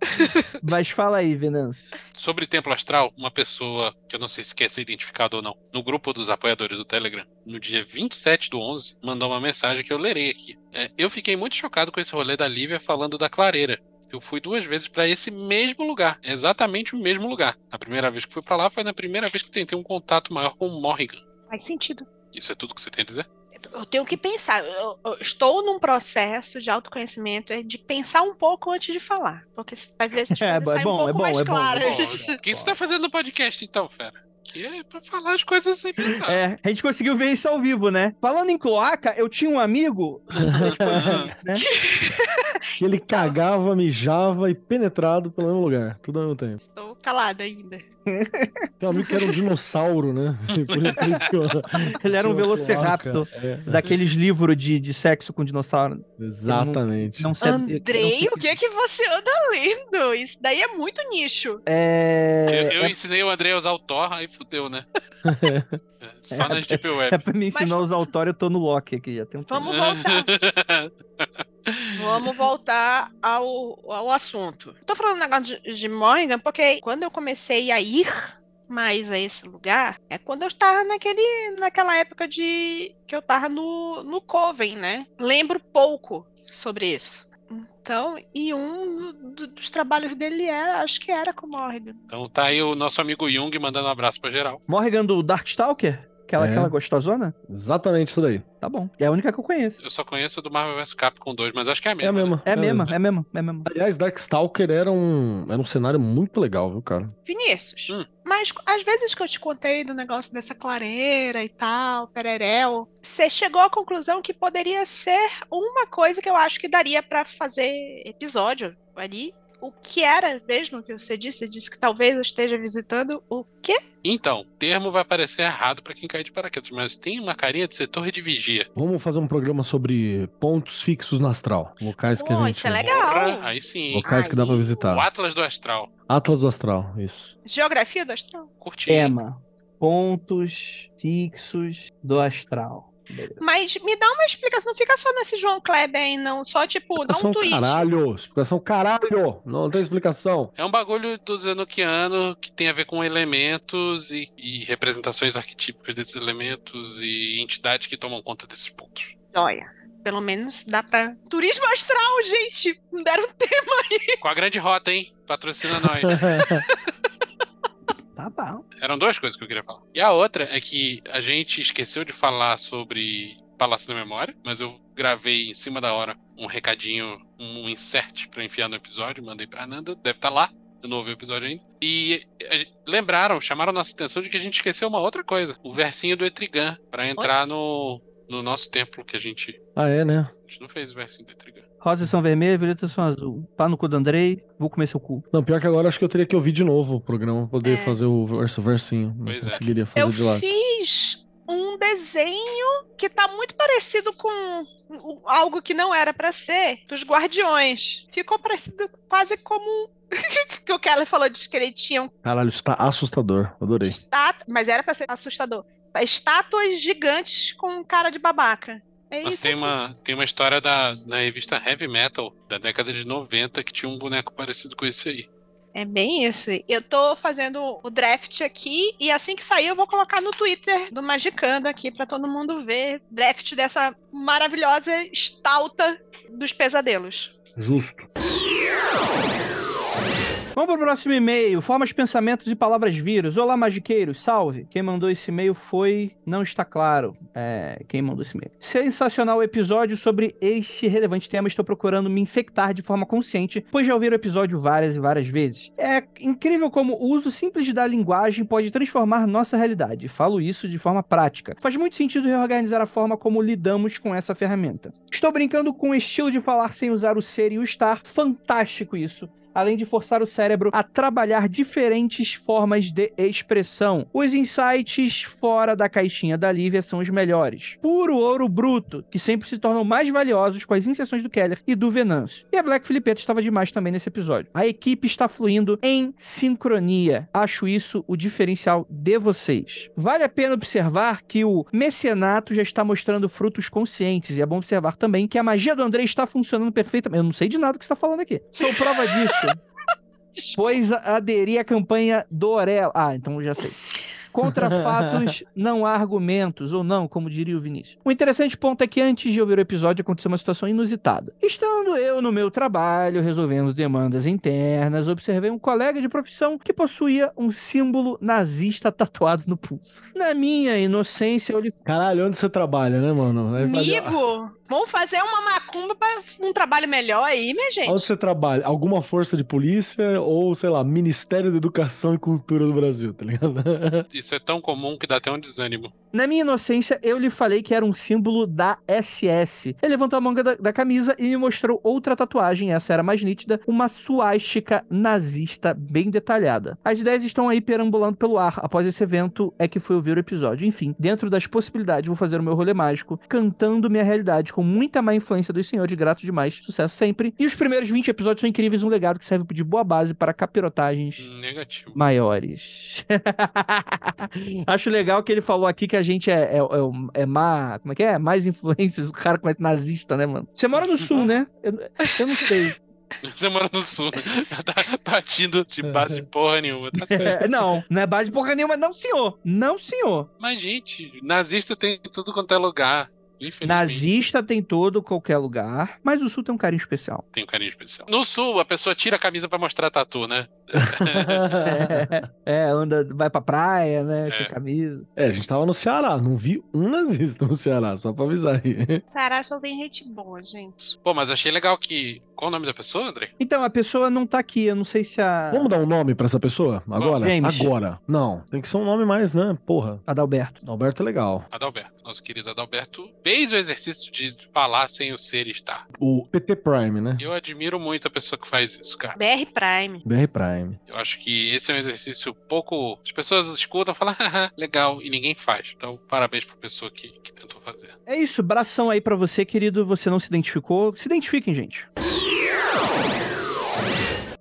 Mas fala aí, Venâncio. Sobre Templo Astral, uma pessoa, que eu não sei se quer ser identificado ou não, no grupo dos apoiadores do Telegram, no dia 27 do 11, mandou uma mensagem que eu lerei aqui. É, eu fiquei muito chocado com esse rolê da Lívia falando da clareira. Eu fui duas vezes pra esse mesmo lugar, exatamente o mesmo lugar. A primeira vez que fui pra lá foi na primeira vez que tentei um contato maior com o Morrigan. Faz sentido. Isso é tudo que você tem a dizer? Eu tenho que pensar. Eu, eu estou num processo de autoconhecimento é de pensar um pouco antes de falar. Porque às vezes as É, coisas é saem bom, um é pouco bom, mais é bom, é claras. O que você tá fazendo no podcast então, fera? Que é pra falar as coisas sem pensar. É, a gente conseguiu ver isso ao vivo, né? Falando em cloaca, eu tinha um amigo. né? Que ele cagava, mijava e penetrado pelo mesmo lugar, tudo ao mesmo tempo. Estou calada ainda. Tem um amigo que era um dinossauro, né? Por isso que ele tinha, Ele era um velociraptor. É, Daqueles livros de, de sexo com dinossauro. exatamente. Não sei. Andrei, o que é que você anda lendo? Isso daí é muito nicho. É. Eu, eu é- ensinei o André a usar o Thor, aí fudeu, né? É, só na Deep É Web. pra me ensinar a usar o Thor, eu tô no Loki aqui já tem um tempo. Vamos voltar. Vamos voltar ao, ao assunto. Tô falando um negócio de, de Morrigan porque quando eu comecei a ir mais a esse lugar, é quando eu estava naquele, naquela época de que eu tava no, no Coven, né? Lembro pouco sobre isso. Então, e um do- dos trabalhos dele era, acho que era com Morrigan. Então tá aí o nosso amigo Jung mandando um abraço pra geral. Morrigan do Darkstalker? Aquela, É. aquela gostosona? Exatamente isso daí. Tá bom. É a única que eu conheço. Eu só conheço do Marvel vs Capcom 2, mas acho que é a É mesma. a né? mesma. É, mesmo, mesma. é mesmo, é mesmo. Aliás, Darkstalker era um, era um cenário muito legal, viu, cara? Vinícius, Hum. mas às vezes que eu te contei do negócio dessa clareira e tal, pererel, você chegou à conclusão que poderia ser uma coisa que eu acho que daria pra fazer episódio ali. O que era mesmo que você disse? Você disse que talvez eu esteja visitando o quê? Então, termo vai parecer errado pra quem cai de paraquedas, mas tem uma carinha de ser torre de vigia. Vamos fazer um programa sobre pontos fixos no astral. Locais que Pô, a gente. isso é legal. Porra, aí sim. Locais que dá pra Aí, visitar. O Atlas do Astral. Atlas do Astral, isso. Geografia do astral? Curti. Tema. pontos fixos do astral. Beleza. Mas me dá uma explicação, não fica só nesse João Kleber aí, não. Só, tipo, dá um Explicação tweet. caralho. Explicação caralho. Não tem explicação. É um bagulho do Zenokiano que tem a ver com elementos e, e representações arquetípicas desses elementos e entidades que tomam conta desses pontos. Olha, pelo menos dá pra. Turismo astral, gente! Não deram tempo. Com a grande rota, hein? Patrocina nós. Tá bom. Eram duas coisas que eu queria falar. E a outra é que a gente esqueceu de falar sobre Palácio da Memória, mas eu gravei em cima da hora um recadinho, um insert pra enfiar no episódio, mandei pra Ananda, deve estar lá. Eu não ouvi o episódio ainda. E gente- lembraram, chamaram nossa atenção de que a gente esqueceu uma outra coisa: o versinho do Etrigan, pra entrar no, no nosso templo, que a gente, Ah, é, né? A gente não fez o versinho do Etrigan. Rosas são vermelhas, violetas são azul. Pá no cu do Andrei, vou comer seu cu. Não, pior que agora acho que eu teria que ouvir de novo o programa pra poder É. fazer o verso versinho. Não Pois é. conseguiria fazer Eu de lá. fiz um desenho que tá muito parecido com algo que não era pra ser, dos Guardiões. Ficou parecido quase como um. que o Keller falou de esqueletinho, Caralho, isso tá assustador. Adorei. estátua, mas era pra ser assustador. Estátuas gigantes com cara de babaca. É Mas isso tem aqui. uma, tem uma história da, na revista Heavy Metal, da década de 90, que tinha um boneco parecido com esse aí. É bem isso. Eu tô fazendo o draft aqui e assim que sair eu vou colocar no Twitter do Magicando aqui pra todo mundo ver. Draft dessa maravilhosa estalta dos pesadelos. Justo. Vamos pro próximo e-mail. Formas, pensamentos e palavras vírus. Olá, magiqueiros. Salve. Quem mandou esse e-mail foi. Não está claro. É, quem mandou esse e-mail. Sensacional episódio sobre este relevante tema. Estou procurando me infectar de forma consciente, pois já ouvi o episódio várias e várias vezes. É incrível como o uso simples da linguagem pode transformar nossa realidade. Falo isso de forma prática. Faz muito sentido reorganizar a forma como lidamos com essa ferramenta. Estou brincando com o estilo de falar sem usar o ser e o estar. Fantástico isso além de forçar o cérebro a trabalhar diferentes formas de expressão. Os insights fora da caixinha da Lívia são os melhores. Puro ouro bruto, que sempre se tornam mais valiosos com as inserções do Keller e do Venâncio. E a Black Filipeta estava demais também nesse episódio. A equipe está fluindo em sincronia. Acho isso o diferencial de vocês. Vale a pena observar que o mecenato já está mostrando frutos conscientes. E é bom observar também que a magia do André está funcionando perfeitamente. Eu não sei de nada que está falando aqui. Sou prova disso. Pois a- aderi à campanha do Orelha. Ah, então já sei. Contra fatos, não há argumentos, ou não, como diria o Vinícius. O interessante ponto é que antes de ouvir o episódio aconteceu uma situação inusitada. Estando eu no meu trabalho, resolvendo demandas internas, observei um colega de profissão que possuía um símbolo nazista tatuado no pulso. Na minha inocência, eu lhe Caralho, onde você trabalha, né, mano? Amigo, vamos fazer uma macumba pra um trabalho melhor aí, minha gente. Onde você trabalha? Alguma força de polícia ou, sei lá, Ministério da Educação e Cultura do Brasil, tá ligado? Isso é tão comum que dá até um desânimo. Na minha inocência, eu lhe falei que era um símbolo da SS. Ele levantou a manga da, da camisa e me mostrou outra tatuagem, essa era mais nítida, uma suástica nazista bem detalhada. As ideias estão aí perambulando pelo ar. Após esse evento é que fui ouvir o episódio. Enfim, dentro das possibilidades, vou fazer o meu rolê mágico, cantando minha realidade com muita má influência dos senhores, grato demais, sucesso sempre. E os primeiros 20 episódios são incríveis, um legado que serve de boa base para capirotagens Negativo. maiores. Acho legal que ele falou aqui que a gente é, é, é, é má. Como é que é? Mais influências, o cara como é nazista, né, mano? Você mora no sul, né? Eu, eu não sei. Você mora no sul, né? tá partindo de base de porra nenhuma, tá certo. É, não, não é base de porra nenhuma, não, senhor. Não, senhor. Mas, gente, nazista tem em tudo quanto é lugar. Nazista tem todo, qualquer lugar, mas o sul tem um carinho especial. Tem um carinho especial. No sul, a pessoa tira a camisa pra mostrar a tatu, né? É, anda, vai pra praia, né? É. Sem camisa. É, a gente tava no Ceará, não vi um nazista no Ceará, só pra avisar aí. Sará só tem gente boa, gente. Pô, mas achei legal que. Qual o nome da pessoa, André? Então, a pessoa não tá aqui, eu não sei se a. Vamos dar um nome pra essa pessoa? Agora? James. Agora. Não, tem que ser um nome mais, né? Porra. Adalberto. Alberto é legal. Adalberto. Nosso querido Adalberto fez o exercício de falar sem o ser estar. O PT Prime, né? Eu admiro muito a pessoa que faz isso, cara. BR Prime. BR Prime. Eu acho que esse é um exercício pouco. As pessoas escutam e falam, haha, legal, e ninguém faz. Então, parabéns pra pessoa que, que tentou fazer. É isso, bração aí pra você, querido. Você não se identificou. Se identifiquem, gente.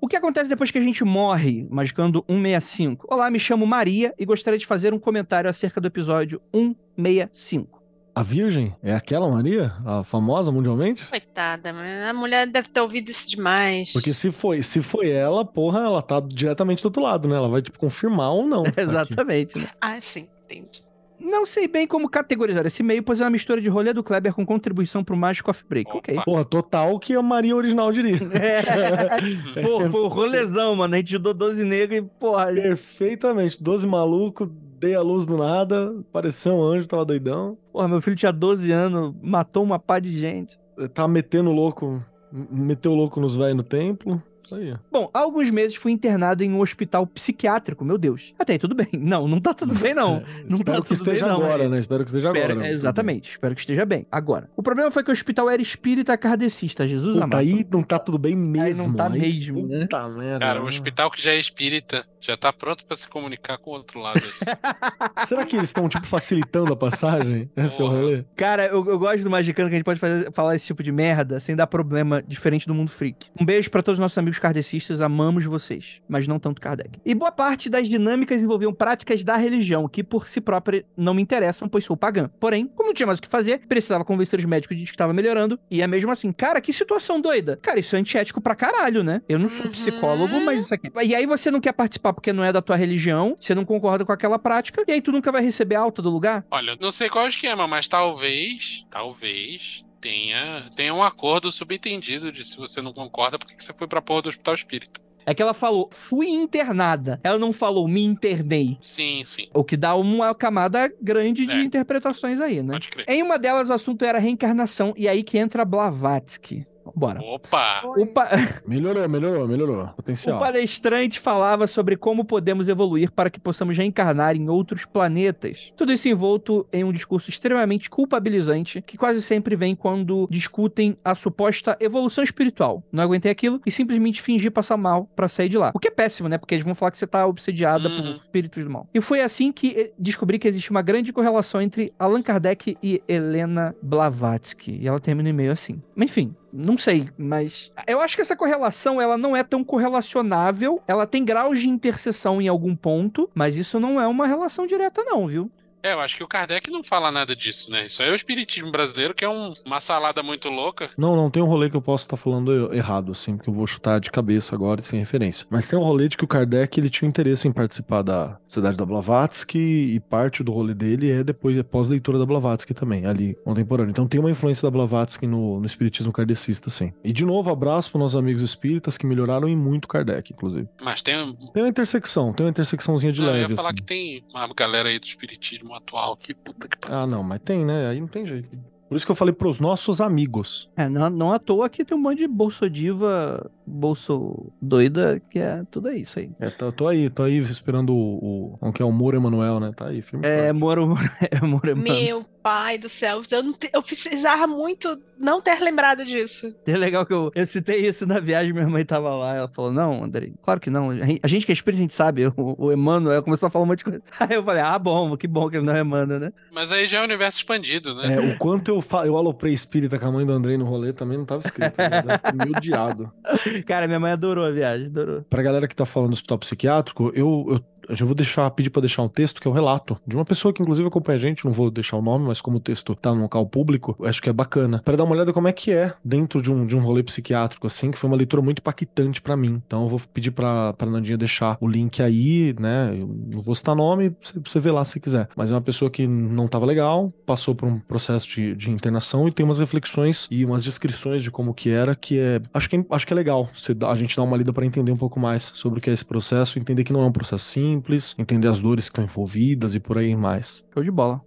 O O que acontece depois que a gente morre, magicando 165? Olá, me chamo Maria e gostaria de fazer um comentário acerca do episódio 165. A Virgem é aquela Maria? A famosa mundialmente? Coitada, mas a mulher deve ter ouvido isso demais. Porque se foi, se foi ela, porra, ela tá diretamente do outro lado, né? Ela vai, tipo, confirmar ou não. Exatamente, né? Ah, sim, entendi. Não sei bem como categorizar esse e-mail, pois é uma mistura de rolê do Kleber com contribuição pro Magic Coffee Break. Opa. Ok. Porra, total que a Maria original diria. É. Pô, foi um rolezão, mano. A gente ajudou 12 negros e, porra. Perfeitamente. 12 maluco, dei a luz do nada, pareceu um anjo, tava doidão. Porra, meu filho tinha 12 anos, matou uma pá de gente. Tava metendo louco, meteu louco nos velhos no templo. Isso aí. Bom, há alguns meses fui internado em um hospital psiquiátrico, meu Deus. Até aí tudo bem. Não, não tá tudo bem, não. Não Espero tá que tudo esteja bem, não, agora, é. né? Espero que esteja Espero- agora. é, exatamente, espero que esteja bem. Agora, o problema foi que o hospital era espírita kardecista, Jesus Puta, amado. aí não tá tudo bem mesmo. não tá mesmo, né? Puta merda. Cara, o hospital que já é espírita já tá pronto pra se comunicar com o outro lado. Será que eles estão, tipo, facilitando a passagem? Esse é o rolê? Cara, eu, eu gosto do Magicano que a gente pode fazer- falar esse tipo de merda sem dar problema diferente do mundo freak. Um beijo pra todos os nossos amigos kardecistas, amamos vocês, mas não tanto Kardec. E boa parte das dinâmicas envolviam práticas da religião, que por si própria não me interessam, pois sou pagã. Porém, como não tinha mais o que fazer, precisava convencer os médicos de que estava melhorando, e é mesmo assim, cara, que situação doida. Cara, isso é antiético pra caralho, né? Eu não sou Uhum. psicólogo, mas isso aqui. E aí você não quer participar porque não é da tua religião, você não concorda com aquela prática, e aí tu nunca vai receber alta do lugar? Olha, não sei qual é o esquema, mas talvez, talvez tenha, tenha um acordo subentendido de se você não concorda, por que você foi pra porra do hospital espírita. É que ela falou, fui internada. Ela não falou, me internei. Sim, sim, O que dá uma camada grande de É. interpretações aí, né? pode crer. Em uma delas, o assunto era reencarnação, e aí que entra Blavatsky. Bora. Opa! O, pa- Melhorou, melhorou, melhorou. o Potencial. palestrante falava sobre como podemos evoluir para que possamos reencarnar em outros planetas. Tudo isso envolto em um discurso extremamente culpabilizante, que quase sempre vem quando discutem a suposta evolução espiritual. Não aguentei aquilo e simplesmente fingi passar mal pra sair de lá. O que é péssimo, né? Porque eles vão falar que você tá obsediada por Uhum. espíritos do mal. E foi assim que eh, descobri que existe uma grande correlação entre Allan Kardec e Helena Blavatsky. E ela termina o e-mail assim. Enfim, não sei, mas eu acho que essa correlação ela não é tão correlacionável. Ela tem graus de interseção em algum ponto, mas isso não é uma relação direta não, viu? É, eu acho que o Kardec não fala nada disso, né? Isso aí é o espiritismo brasileiro, que é um- uma salada muito louca. Não, não tem um rolê que eu posso estar falando eu- errado, assim, porque eu vou chutar de cabeça agora, sem referência. Mas tem um rolê de que o Kardec ele tinha interesse em participar da Cidade da Blavatsky e parte do rolê dele é depois, é pós-leitura da Blavatsky também, ali, contemporâneo. Então tem uma influência da Blavatsky no, no espiritismo kardecista, sim. E de novo, abraço para nossos amigos espíritas que melhoraram em muito Kardec, inclusive. Mas tem. Tem uma intersecção, tem uma intersecçãozinha de não, eu leve, ia falar assim. que tem uma galera aí do espiritismo atual que puta que pariu. Ah, não, mas tem, né? Aí não tem jeito. Por isso que eu falei pros nossos amigos. É, não, não à toa que tem um monte de bolsodiva, bolso doida, que é tudo isso aí. É, tô, tô aí, tô aí esperando o, o, como que é, o Moro Emanuel, né? Tá aí, firme e É. Moro, é, Moro, mano. Meu pai do céu, eu, não te- eu precisava muito não ter lembrado disso. É legal que eu, eu citei isso na viagem, minha mãe tava lá, ela falou, não, Andrei, claro que não, a gente- que é espírita, a gente sabe, o, o Emmanuel começou a falar um monte de coisa. Aí eu falei, ah, bom, que bom que ele não é Emmanuel, né? Mas aí já é o universo expandido, né? É, o quanto eu, fa... eu aloprei espírita com a mãe do Andrei no rolê também não tava escrito. Né? Me odiado. Cara, minha mãe adorou a viagem, adorou. Pra galera que tá falando do hospital psiquiátrico, eu, eu, eu vou deixar, pedir pra deixar um texto que é o relato de uma pessoa que inclusive acompanha a gente, não vou deixar o nome, mas como o texto tá no local público, acho que é bacana. Pra dar uma olhada como é que é dentro de um, de um rolê psiquiátrico, assim, que foi uma leitura muito impactante pra mim. Então eu vou pedir pra, pra Nandinha deixar o link aí, né? Eu não vou citar nome, você- ver lá se quiser. Mas é uma pessoa que não tava legal, passou por um processo de, de internação e tem umas reflexões e umas descrições de como que era, que é. Acho que é, acho que é legal a gente dar uma lida pra entender um pouco mais sobre o que é esse processo, entender que não é um processo simples, entender as dores que estão envolvidas e por aí mais. Show de bola.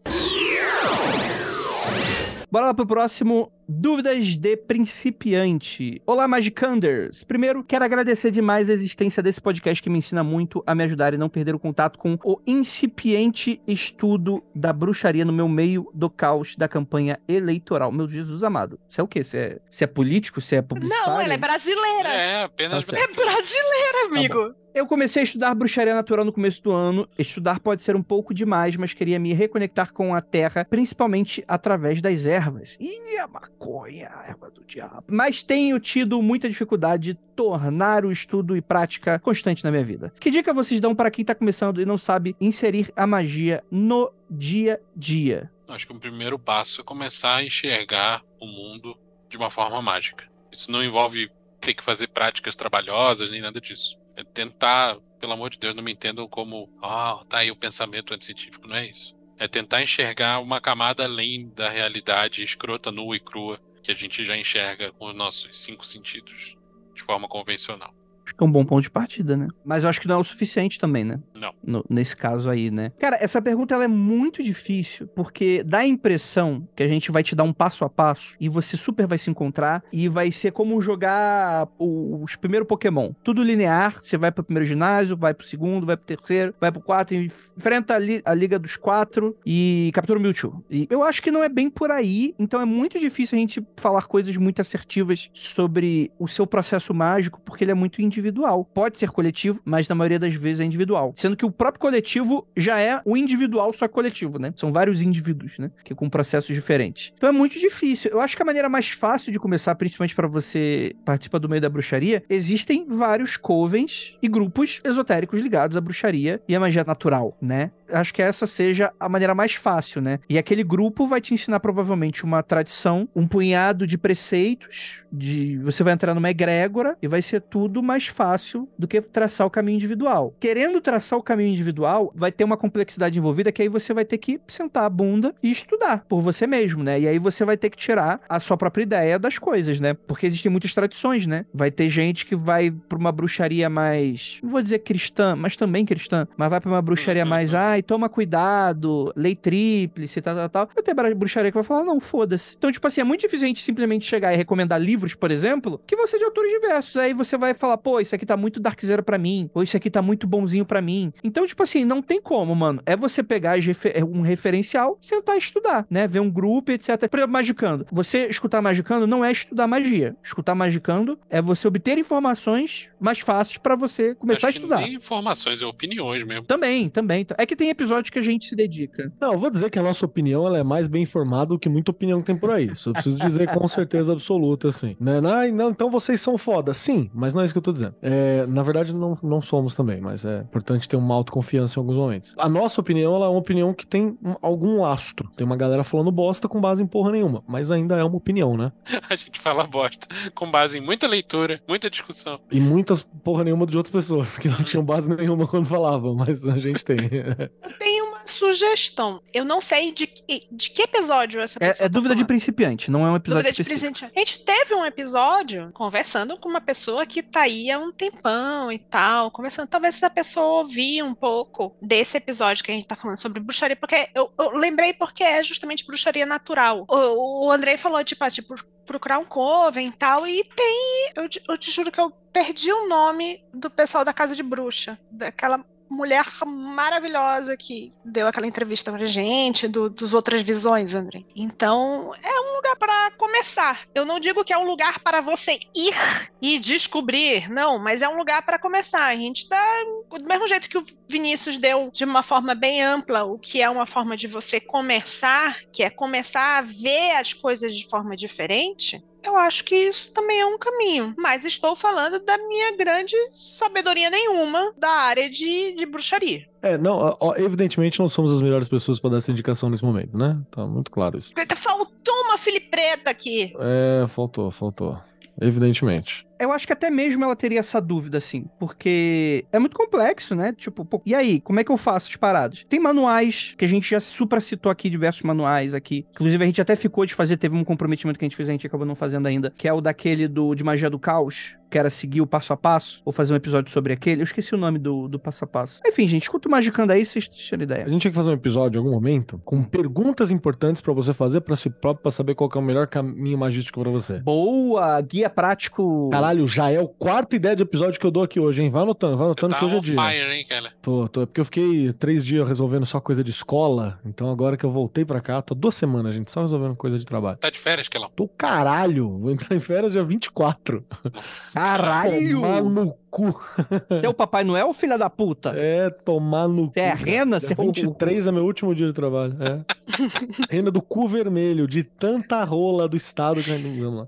Bora lá pro próximo. Dúvidas de principiante. Olá, Magicanders. Primeiro, quero agradecer demais a existência desse podcast que me ensina muito a me ajudar e não perder o contato com o incipiente estudo da bruxaria no meu meio do caos da campanha eleitoral. Meu Jesus amado. Você é o quê? Você é, você é político? Você é publicitário? Não, ela é brasileira. É, apenas. Tá. É brasileira, amigo. Eu comecei a estudar bruxaria natural no começo do ano. Estudar pode ser um pouco demais, mas queria me reconectar com a terra, principalmente através das ervas. Ih, a maconha. Maconha, erva do diabo. Mas tenho tido muita dificuldade de tornar o estudo e prática constante na minha vida. Que dica vocês dão para quem tá começando e não sabe inserir a magia no dia a dia? Acho que o primeiro passo é começar a enxergar o mundo de uma forma mágica. Isso não envolve ter que fazer práticas trabalhosas nem nada disso. É tentar, pelo amor de Deus, não me entendam como, ah, tá aí o pensamento anticientífico, não é isso. É tentar enxergar uma camada além da realidade escrota, nua e crua que a gente já enxerga com os nossos cinco sentidos de forma convencional. Acho que é um bom ponto de partida, né? Mas eu acho que não é o suficiente também, né? No- nesse caso aí, né? Cara, essa pergunta ela é muito difícil, porque dá a impressão que a gente vai te dar um passo a passo e você super vai se encontrar e vai ser como jogar os primeiros Pokémon. Tudo linear, você vai pro primeiro ginásio, vai pro segundo, vai pro terceiro, vai pro quarto, enfrenta a, li- a Liga dos Quatro e captura o Mewtwo. E eu acho que não é bem por aí, então é muito difícil a gente falar coisas muito assertivas sobre o seu processo mágico, porque ele é muito individual. Pode ser coletivo, mas na maioria das vezes é individual. Sendo que o próprio coletivo já é o individual, só coletivo, né? São vários indivíduos, né? Que com processos diferentes. Então é muito difícil. Eu acho que a maneira mais fácil de começar, principalmente para você participar do meio da bruxaria, existem vários covens e grupos esotéricos ligados à bruxaria e à magia natural, né? Acho que essa seja a maneira mais fácil, né? E aquele grupo vai te ensinar provavelmente uma tradição, um punhado de preceitos, de você vai entrar numa egrégora e vai ser tudo mais fácil do que traçar o caminho individual. Querendo traçar o caminho individual, vai ter uma complexidade envolvida que aí você vai ter que sentar a bunda e estudar por você mesmo, né? E aí você vai ter que tirar a sua própria ideia das coisas, né? Porque existem muitas tradições, né? Vai ter gente que vai pra uma bruxaria mais, não vou dizer cristã, mas também cristã, mas vai pra uma bruxaria mais, ai, toma cuidado, lei tríplice, tal, tal, tal. Vai ter bruxaria que vai falar, não, foda-se. Então, tipo assim, é muito difícil a gente simplesmente chegar e recomendar livros, por exemplo, que vão ser de autores diversos. Aí você vai falar, pô, isso aqui tá muito Dark Zero pra mim, ou isso aqui tá muito bonzinho pra mim. Então, tipo assim, não tem como, mano. É você pegar refe- um referencial, sentar e estudar, né? Ver um grupo, etc. Por exemplo, Magicando. Você escutar Magicando não é estudar magia. Escutar Magicando é você obter informações mais fáceis pra você começar a Acho que estudar. nem informações, é opiniões mesmo. Também, também. É que tem episódios que a gente se dedica. Não, eu vou dizer que a nossa opinião ela é mais bem informada do que muita opinião que tem por aí. Isso eu preciso dizer com certeza absoluta, assim. Né? Ah, não, então vocês são foda. Sim, mas não é isso que eu tô dizendo. É, na verdade, não, não somos também, mas é importante ter uma autoconfiança em alguns momentos. A nossa opinião ela é uma opinião que tem um- algum lastro. Tem uma galera falando bosta com base em porra nenhuma, mas ainda é uma opinião, né? A gente fala bosta com base em muita leitura, muita discussão. E muitas porra nenhuma de outras pessoas que não tinham base nenhuma quando falavam, mas a gente tem. Eu tenho uma sugestão. Eu não sei de que, de que episódio essa É, pessoa é tá dúvida de falando. principiante, não é um episódio Dúvida de presente. A gente teve um episódio conversando com uma pessoa que tá aí há um tempão e tal, conversando. Talvez essa pessoa ouvir um pouco desse episódio que a gente tá falando sobre bruxaria, porque eu, eu lembrei porque é justamente bruxaria natural. O, o Andrei falou, tipo, ah, tipo, procurar um coven e tal, e tem. Eu, eu te juro que eu perdi o nome do pessoal da Casa de Bruxa, daquela mulher maravilhosa que deu aquela entrevista pra gente, do, dos outras visões, André. Então, é um lugar para começar. Eu não digo que é um lugar para você ir e descobrir, não, mas é um lugar para começar. A gente dá do mesmo jeito que o Vinícius deu de uma forma bem ampla, o que é uma forma de você começar, que é começar a ver as coisas de forma diferente. Eu acho que isso também é um caminho. Mas estou falando da minha grande sabedoria nenhuma da área de, de bruxaria. É, não, evidentemente não somos as melhores pessoas pra dar essa indicação nesse momento, né? Tá muito claro isso. Faltou uma filipreta aqui. É, faltou, faltou. Evidentemente. Eu acho que até mesmo ela teria essa dúvida, assim, porque é muito complexo, né? Tipo, pô, e aí, como é que eu faço as paradas? Tem manuais, que a gente já supra citou aqui, diversos manuais aqui. Inclusive, a gente até ficou de fazer, teve um comprometimento que a gente fez, a gente acabou não fazendo ainda, que é o daquele do, de magia do caos, que era seguir o passo a passo, ou fazer um episódio sobre aquele. Eu esqueci o nome do, do passo a passo. Enfim, gente, escuta o Magicando aí, vocês tiram A ideia. gente tinha que fazer um episódio em algum momento com perguntas importantes pra você fazer pra si próprio, pra saber qual que é o melhor caminho magístico pra você. Boa, guia prático. Caralho, Caralho, já é o quarta ideia de episódio que eu dou aqui hoje, hein? Vai anotando, vai Você anotando tá que hoje é dia. fire, hein, Keller? Tô, tô, é porque eu fiquei três dias resolvendo só coisa de escola, então agora que eu voltei pra cá, tô duas semanas, gente, só resolvendo coisa de trabalho. Tá de férias, Kelão? Tô caralho, vou entrar em férias dia 24. Nossa. Caralho! Tomar no cu. Teu Papai Noel, filha da puta? É, tomar no cu. É rena? Você Dia é o- 23 é meu último dia de trabalho. É. Renda do cu vermelho, de tanta rola do estado que vamos lá.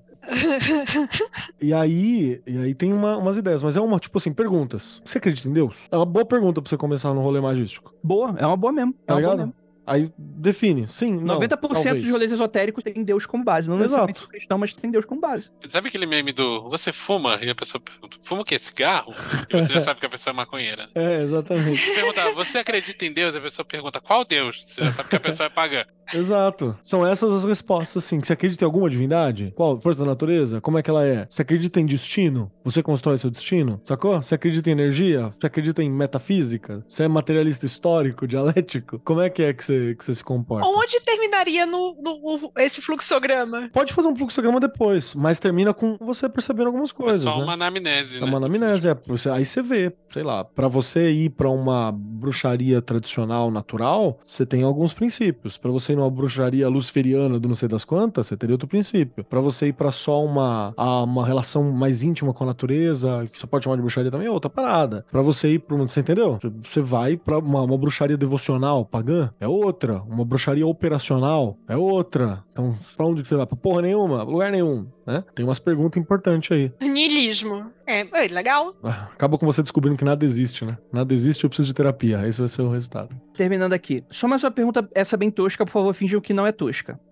E aí, e aí tem uma- umas ideias, mas é uma, tipo assim, perguntas. Você acredita em Deus? É uma boa pergunta pra você começar no rolê magístico. Boa, é uma boa mesmo. É Tá uma boa ligado? mesmo. Aí define. Sim, não. 90% talvez. dos rolês esotéricos tem Deus como base. Não Exato. necessariamente cristão, mas tem Deus como base. Sabe aquele meme do você fuma? E a pessoa pergunta, fuma o quê? Cigarro? E você já sabe que a pessoa é maconheira. É, exatamente. Pergunta, você acredita em Deus? E a pessoa pergunta, qual Deus? Você já sabe que a pessoa é pagã. Exato. São essas as respostas, assim. Você acredita em alguma divindade? Qual? Força da natureza? Como é que ela é? Você acredita em destino? Você constrói seu destino? Sacou? Você acredita em energia? Você acredita em metafísica? Você é materialista histórico, dialético? Como é que é que você, que você se comporta? Onde terminaria no, no- esse fluxograma? Pode fazer um fluxograma depois, mas termina com você percebendo algumas É coisas, só né? uma anamnese, É né? uma anamnese, é, você- aí você vê, sei lá, pra você ir pra uma bruxaria tradicional natural, você tem alguns princípios. Pra você ir numa bruxaria luciferiana do não sei das quantas, você teria outro princípio. Pra você ir pra só uma, a- uma relação mais íntima com a natureza, que você pode chamar de bruxaria também, é outra parada. Pra você ir pra uma, você entendeu? Você- Você vai pra uma, uma bruxaria devocional pagã, é outra. Uma bruxaria operacional, é outra. Então, pra onde que você vai? Pra porra nenhuma, lugar nenhum, né? Tem umas perguntas importantes aí. Niilismo. É, é legal. Ah, Acaba com você descobrindo que nada existe, né? Nada existe, eu preciso de terapia. Esse vai ser o resultado. Terminando aqui. Só mais uma pergunta, essa bem tosca, por favor, fingiu que não é tosca.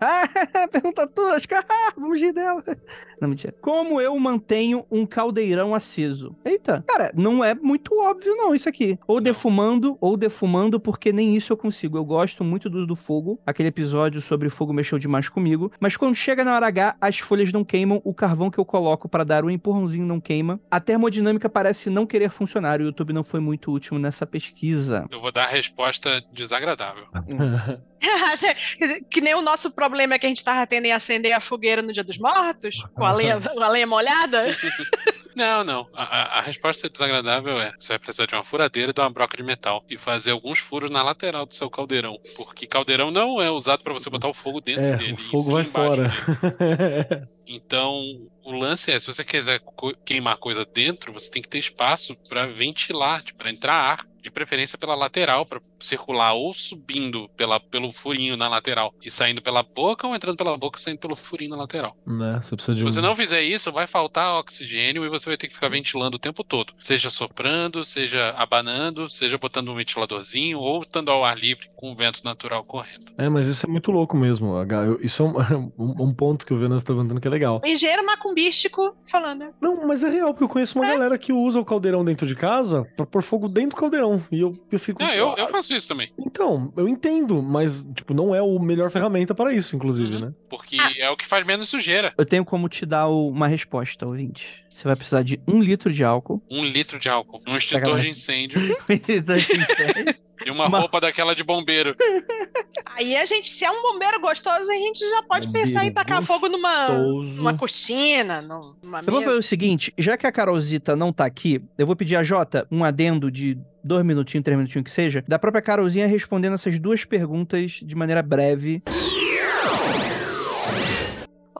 Ah, pergunta tosca. Ah, vamos rir dela. Não, mentira. Como eu mantenho um caldeirão aceso? Eita, cara, não é muito óbvio não isso aqui. Ou defumando, ou defumando, porque nem isso eu consigo. Eu gosto muito do, do fogo. Aquele episódio sobre fogo mexeu demais comigo. Mas quando chega na hora H, as folhas não queimam, o carvão que eu coloco para dar um empurrãozinho não queima. A termodinâmica parece não querer funcionar. O YouTube não foi muito útil nessa pesquisa. Eu vou dar a resposta desagradável. que nem o nosso problema é que a gente tava tendo em acender a fogueira no Dia dos Mortos, com a lenha, com a lenha molhada. Não, não. A, a- a resposta desagradável é: você vai precisar de uma furadeira e de uma broca de metal e fazer alguns furos na lateral do seu caldeirão. Porque caldeirão não é usado pra você botar o fogo dentro É, dele. o fogo vai fora. dele. Então, o lance é: se você quiser queimar coisa dentro, você tem que ter espaço pra ventilar, tipo, para entrar ar. De preferência pela lateral, pra circular ou subindo pela, pelo furinho na lateral e saindo pela boca, ou entrando pela boca e saindo pelo furinho na lateral. né? Você precisa de Se um... você não fizer isso, vai faltar oxigênio e você vai ter que ficar ventilando o tempo todo. Seja soprando, seja abanando, seja botando um ventiladorzinho ou estando ao ar livre com o vento natural correndo. É, mas isso é muito louco mesmo. Eu- Isso é um, um- um ponto que o Venâncio tá levantando que é legal. Engenheiro macumbístico falando. Não, mas é real, porque eu conheço uma galera que usa o caldeirão dentro de casa pra pôr fogo dentro do caldeirão. E eu, eu fico. Ah, eu, eu faço isso também. Então, eu entendo, mas, tipo, não é o melhor ferramenta para isso, inclusive, Uhum. né? Porque é o que faz menos sujeira. Eu tenho como te dar uma resposta, ouvinte. Você vai precisar de um litro de álcool. Um litro de álcool, um extintor de incêndio um e uma Uma- roupa daquela de bombeiro. Aí a gente, se é um bombeiro gostoso, a gente já pode Bombeiro pensar em tacar fogo numa, Gostoso. numa cortina, num- numa Eu vou fazer o seguinte, já que a Carolzita não tá aqui, eu vou pedir a Jota um adendo de dois minutinhos, três minutinhos que seja, da própria Carolzinha respondendo essas duas perguntas de maneira breve.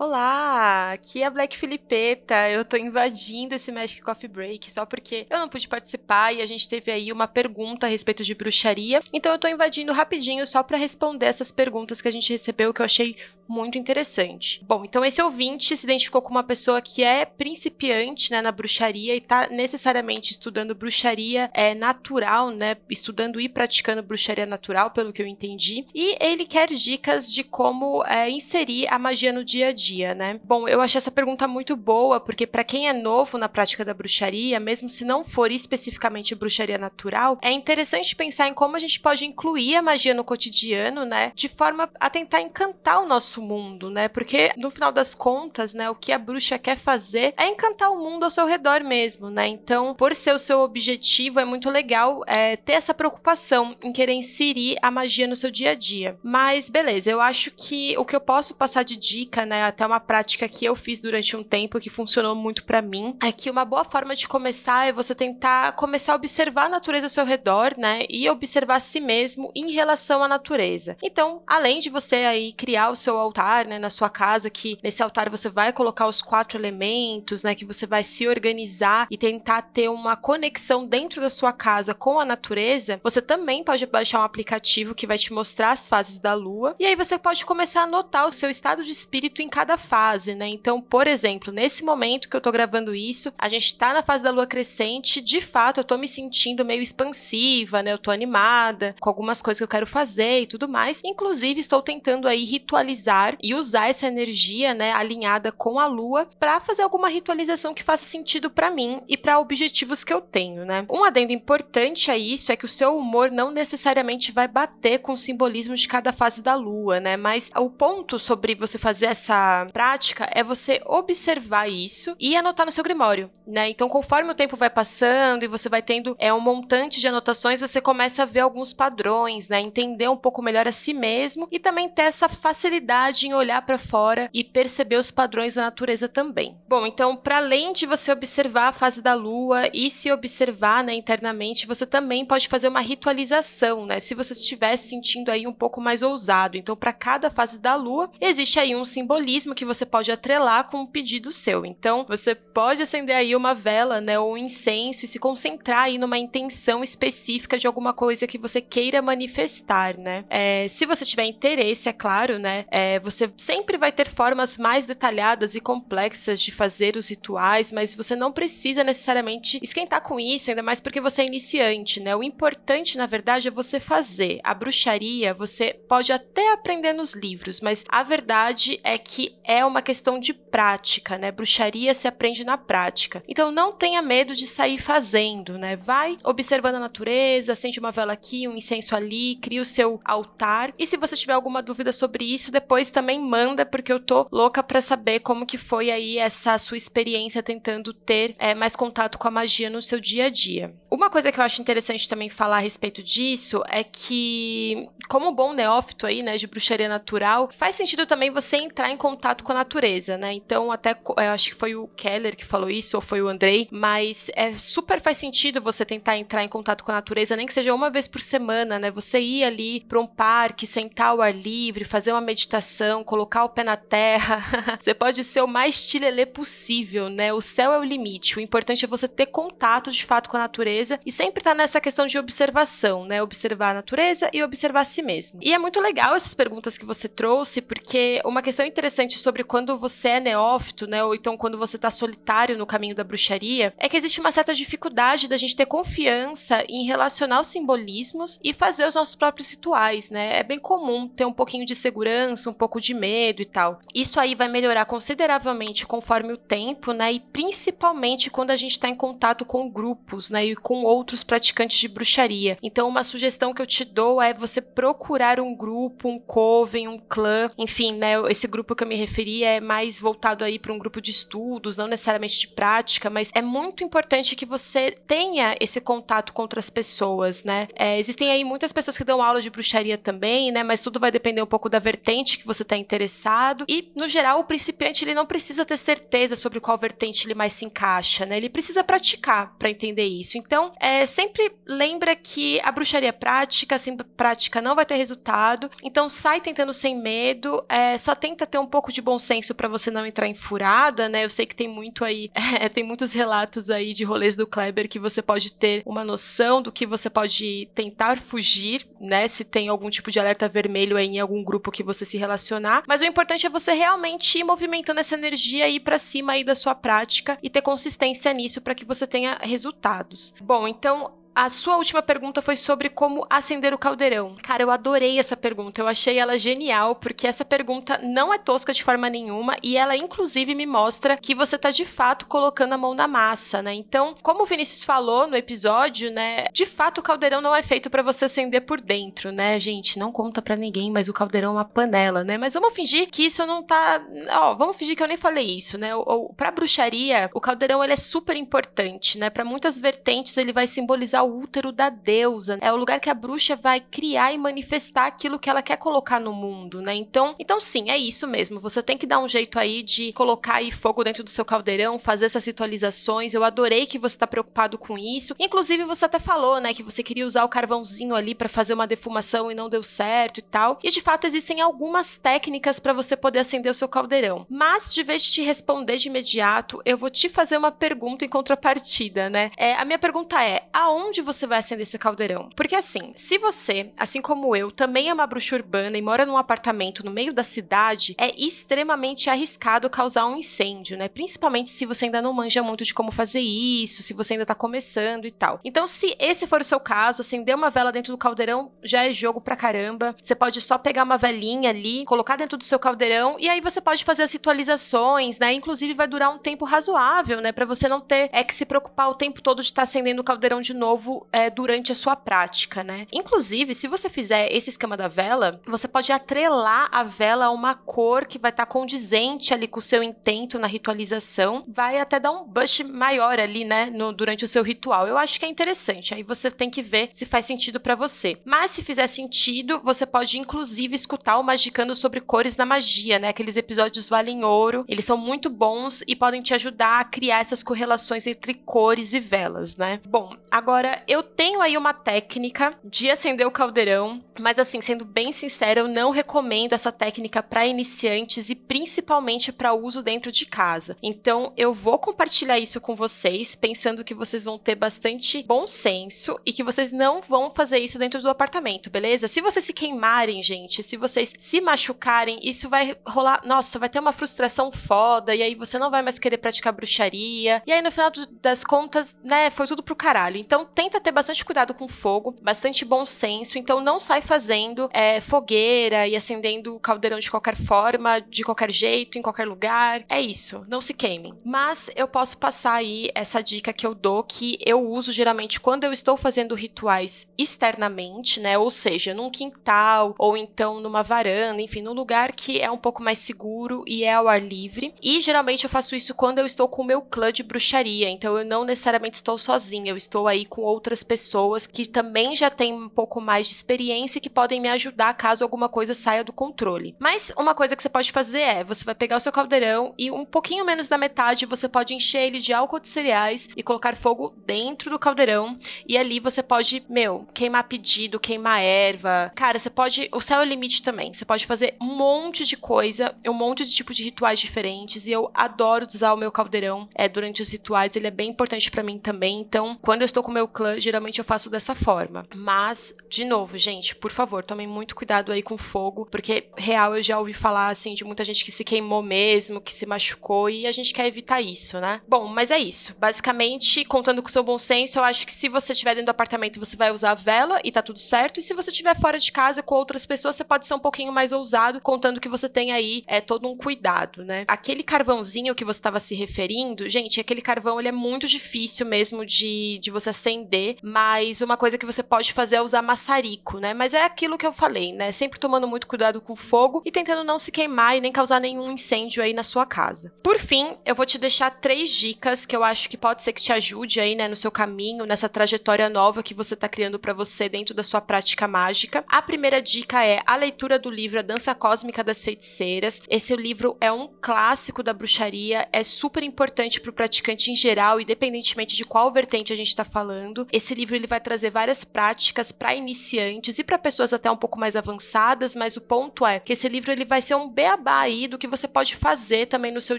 Olá, aqui é a Black Filipeta. Eu tô invadindo esse Magic Coffee Break só porque eu não pude participar e a gente teve aí uma pergunta a respeito de bruxaria. Então eu tô invadindo rapidinho só pra responder essas perguntas que a gente recebeu que eu achei muito interessante. Bom, então esse ouvinte se identificou como uma pessoa que é principiante, né, na bruxaria e tá necessariamente estudando bruxaria é natural, né, estudando e praticando bruxaria natural, pelo que eu entendi. E ele quer dicas de como é, inserir a magia no dia a dia, né? Bom, eu achei essa pergunta muito boa, porque para quem é novo na prática da bruxaria, mesmo se não for especificamente bruxaria natural, é interessante pensar em como a gente pode incluir a magia no cotidiano, né? De forma a tentar encantar o nosso mundo, né? Porque no final das contas, né, o que a bruxa quer fazer é encantar o mundo ao seu redor mesmo, né? Então, por ser o seu objetivo, é muito legal é, ter essa preocupação em querer inserir a magia no seu dia a dia. Mas beleza, eu acho que o que eu posso passar de dica, né, até até uma prática que eu fiz durante um tempo que funcionou muito para mim, é que uma boa forma de começar é você tentar começar a observar a natureza ao seu redor, né? E observar a si mesmo em relação à natureza. Então, além de você aí criar o seu altar, né, na sua casa, que nesse altar você vai colocar os quatro elementos, né, que você vai se organizar e tentar ter uma conexão dentro da sua casa com a natureza, você também pode baixar um aplicativo que vai te mostrar as fases da lua e aí você pode começar a notar o seu estado de espírito em cada fase, né? Então, por exemplo, nesse momento que eu tô gravando isso, a gente tá na fase da lua crescente, de fato eu tô me sentindo meio expansiva, né? Eu tô animada com algumas coisas que eu quero fazer e tudo mais. Inclusive, estou tentando aí ritualizar e usar essa energia, né, alinhada com a lua para fazer alguma ritualização que faça sentido para mim e para objetivos que eu tenho, né? Um adendo importante a isso é que o seu humor não necessariamente vai bater com o simbolismo de cada fase da lua, né? Mas o ponto sobre você fazer essa prática é você observar isso e anotar no seu grimório, né? Então, conforme o tempo vai passando e você vai tendo é um montante de anotações, você começa a ver alguns padrões, né? Entender um pouco melhor a si mesmo e também ter essa facilidade em olhar para fora e perceber os padrões da natureza também. Bom, então, para além de você observar a fase da lua e se observar, né, internamente, você também pode fazer uma ritualização, né? Se você estiver sentindo aí um pouco mais ousado. Então, para cada fase da lua, existe aí um simbolismo que você pode atrelar com um pedido seu. Então, você pode acender aí uma vela, né, ou um incenso e se concentrar aí numa intenção específica de alguma coisa que você queira manifestar, né? É, se você tiver interesse, é claro, né, é, você sempre vai ter formas mais detalhadas e complexas de fazer os rituais, mas você não precisa necessariamente esquentar com isso, ainda mais porque você é iniciante, né? O importante, na verdade, é você fazer. A bruxaria, você pode até aprender nos livros, mas a verdade é que é uma questão de prática, né? Bruxaria se aprende na prática. Então não tenha medo de sair fazendo, né? Vai observando a natureza, acende uma vela aqui, um incenso ali, cria o seu altar. E se você tiver alguma dúvida sobre isso, depois também manda, porque eu tô louca para saber como que foi aí essa sua experiência tentando ter é, mais contato com a magia no seu dia a dia. Uma coisa que eu acho interessante também falar a respeito disso é que, como bom neófito aí, né, de bruxaria natural, faz sentido também você entrar em contato com a natureza, né? Então, até eu acho que foi o Keller que falou isso, ou foi o Andrei, mas é super faz sentido você tentar entrar em contato com a natureza, nem que seja uma vez por semana, né? Você ir ali para um parque, sentar ao ar livre, fazer uma meditação, colocar o pé na terra. você pode ser o mais tilelê possível, né? O céu é o limite. O importante é você ter contato de fato com a natureza e sempre tá nessa questão de observação, né? Observar a natureza e observar a si mesmo. E é muito legal essas perguntas que você trouxe, porque uma questão interessante sobre quando você é neófito, né? Ou então quando você tá solitário no caminho da bruxaria, é que existe uma certa dificuldade da gente ter confiança em relacionar os simbolismos e fazer os nossos próprios rituais, né? É bem comum ter um pouquinho de segurança, um pouco de medo e tal. Isso aí vai melhorar consideravelmente conforme o tempo, né? E principalmente quando a gente está em contato com grupos, né? E com outros praticantes de bruxaria. Então, uma sugestão que eu te dou é você procurar um grupo, um coven, um clã, enfim, né? Esse grupo que eu me referi é mais voltado aí para um grupo de estudos, não necessariamente de prática, mas é muito importante que você tenha esse contato com outras pessoas, né? É, existem aí muitas pessoas que dão aula de bruxaria também, né? Mas tudo vai depender um pouco da vertente que você está interessado. E, no geral, o principiante ele não precisa ter certeza sobre qual vertente ele mais se encaixa, né? Ele precisa praticar para entender isso. Então, é, sempre lembra que a bruxaria prática, sem prática não vai ter resultado. Então, sai tentando sem medo. É, só tenta ter um pouco de bom senso para você não entrar em furada, né? Eu sei que tem muito aí, é, tem muitos relatos aí de rolês do Kleber que você pode ter uma noção do que você pode tentar fugir, né? Se tem algum tipo de alerta vermelho aí em algum grupo que você se relacionar. Mas o importante é você realmente ir movimentando essa energia aí para cima aí da sua prática e ter consistência nisso para que você tenha resultados. Bom, então a sua última pergunta foi sobre como acender o caldeirão. Cara, eu adorei essa pergunta. Eu achei ela genial, porque essa pergunta não é tosca de forma nenhuma e ela, inclusive, me mostra que você tá de fato colocando a mão na massa, né? Então, como o Vinícius falou no episódio, né? De fato, o caldeirão não é feito para você acender por dentro, né, gente? Não conta para ninguém, mas o caldeirão é uma panela, né? Mas vamos fingir que isso não tá. Ó, vamos fingir que eu nem falei isso, né? Ou, pra bruxaria, o caldeirão ele é super importante, né? Para muitas vertentes, ele vai simbolizar o útero da deusa. É o lugar que a bruxa vai criar e manifestar aquilo que ela quer colocar no mundo, né? Então, então sim, é isso mesmo. Você tem que dar um jeito aí de colocar aí fogo dentro do seu caldeirão, fazer essas ritualizações. Eu adorei que você tá preocupado com isso. Inclusive, você até falou, né, que você queria usar o carvãozinho ali para fazer uma defumação e não deu certo e tal. E de fato existem algumas técnicas para você poder acender o seu caldeirão. Mas de vez de te responder de imediato, eu vou te fazer uma pergunta em contrapartida, né? É, a minha pergunta é: aonde você vai acender esse caldeirão? Porque assim, se você, assim como eu, também é uma bruxa urbana e mora num apartamento no meio da cidade, é extremamente arriscado causar um incêndio, né? Principalmente se você ainda não manja muito de como fazer isso, se você ainda tá começando e tal. Então, se esse for o seu caso, acender uma vela dentro do caldeirão já é jogo pra caramba. Você pode só pegar uma velinha ali, colocar dentro do seu caldeirão e aí você pode fazer as ritualizações, né? Inclusive vai durar um tempo razoável, né? Para você não ter é que se preocupar o tempo todo de estar tá acendendo o caldeirão de novo é, durante a sua prática, né? Inclusive, se você fizer esse esquema da vela, você pode atrelar a vela a uma cor que vai estar tá condizente ali com o seu intento na ritualização. Vai até dar um bush maior ali, né? No, durante o seu ritual. Eu acho que é interessante. Aí você tem que ver se faz sentido para você. Mas se fizer sentido, você pode inclusive escutar o Magicando sobre cores na magia, né? Aqueles episódios valem ouro. Eles são muito bons e podem te ajudar a criar essas correlações entre cores e velas, né? Bom, agora eu tenho aí uma técnica de acender o caldeirão, mas assim, sendo bem sincera, eu não recomendo essa técnica para iniciantes e principalmente para uso dentro de casa. Então, eu vou compartilhar isso com vocês, pensando que vocês vão ter bastante bom senso e que vocês não vão fazer isso dentro do apartamento, beleza? Se vocês se queimarem, gente, se vocês se machucarem, isso vai rolar, nossa, vai ter uma frustração foda e aí você não vai mais querer praticar bruxaria. E aí no final das contas, né, foi tudo pro caralho. Então, tenta ter bastante cuidado com fogo, bastante bom senso. Então, não sai fazendo é, fogueira e acendendo caldeirão de qualquer forma, de qualquer jeito, em qualquer lugar. É isso, não se queimem. Mas eu posso passar aí essa dica que eu dou que eu uso geralmente quando eu estou fazendo rituais externamente, né? Ou seja, num quintal ou então numa varanda, enfim, num lugar que é um pouco mais seguro e é ao ar livre. E geralmente eu faço isso quando eu estou com o meu clã de bruxaria, então eu não necessariamente estou sozinha, eu estou aí com outras pessoas que também já têm um pouco mais de experiência e que podem me ajudar caso alguma coisa saia do controle. Mas uma coisa que você pode fazer é, você vai pegar o seu caldeirão e um pouquinho menos da metade você pode encher ele de álcool de cereais e colocar fogo dentro do caldeirão e ali você pode, meu, queimar pedido, queimar erva. Cara, você pode, o céu é o limite também. Você pode fazer um monte de coisa, um monte de tipo de rituais diferentes e eu adoro usar o meu caldeirão é durante os rituais, ele é bem importante para mim também. Então, quando eu estou com o meu clã, geralmente eu faço dessa forma. Mas, de novo, gente, por favor, tomem muito cuidado aí com fogo, porque real eu já ouvi falar assim de muita gente que se queimou mesmo, que se machucou e a gente quer evitar isso, né? Bom, mas é isso. Basicamente, contando com o seu bom senso, eu acho que se você estiver dentro do apartamento, você vai usar a vela e tá tudo certo. E se você estiver fora de casa com outras pessoas, você pode ser um pouquinho mais ousado, contando que você tem aí é todo um cuidado, né? Aquele carvãozinho que você estava se referindo, gente, aquele carvão ele é muito difícil mesmo de, de você acender, mas uma coisa que você pode fazer é usar maçarico, né? Mas é aquilo que eu falei, né? Sempre tomando muito cuidado com o fogo e tentando não se queimar e nem causar nenhum incêndio aí na sua casa. Por fim, eu vou te deixar três dicas que eu acho que pode ser que te ajude aí, né, no seu caminho, nessa trajetória nova que você tá criando para você dentro da sua prática mágica. A primeira dica é a leitura do livro A Dança Cósmica das Feiticeiras. Esse livro é um clássico da bruxaria, é super importante para o praticante em geral, independentemente de qual vertente a gente está falando. Esse livro ele vai trazer várias práticas para iniciantes e para pessoas até um pouco mais avançadas, mas o ponto é que esse livro ele vai ser um beabá aí do que você pode fazer também no seu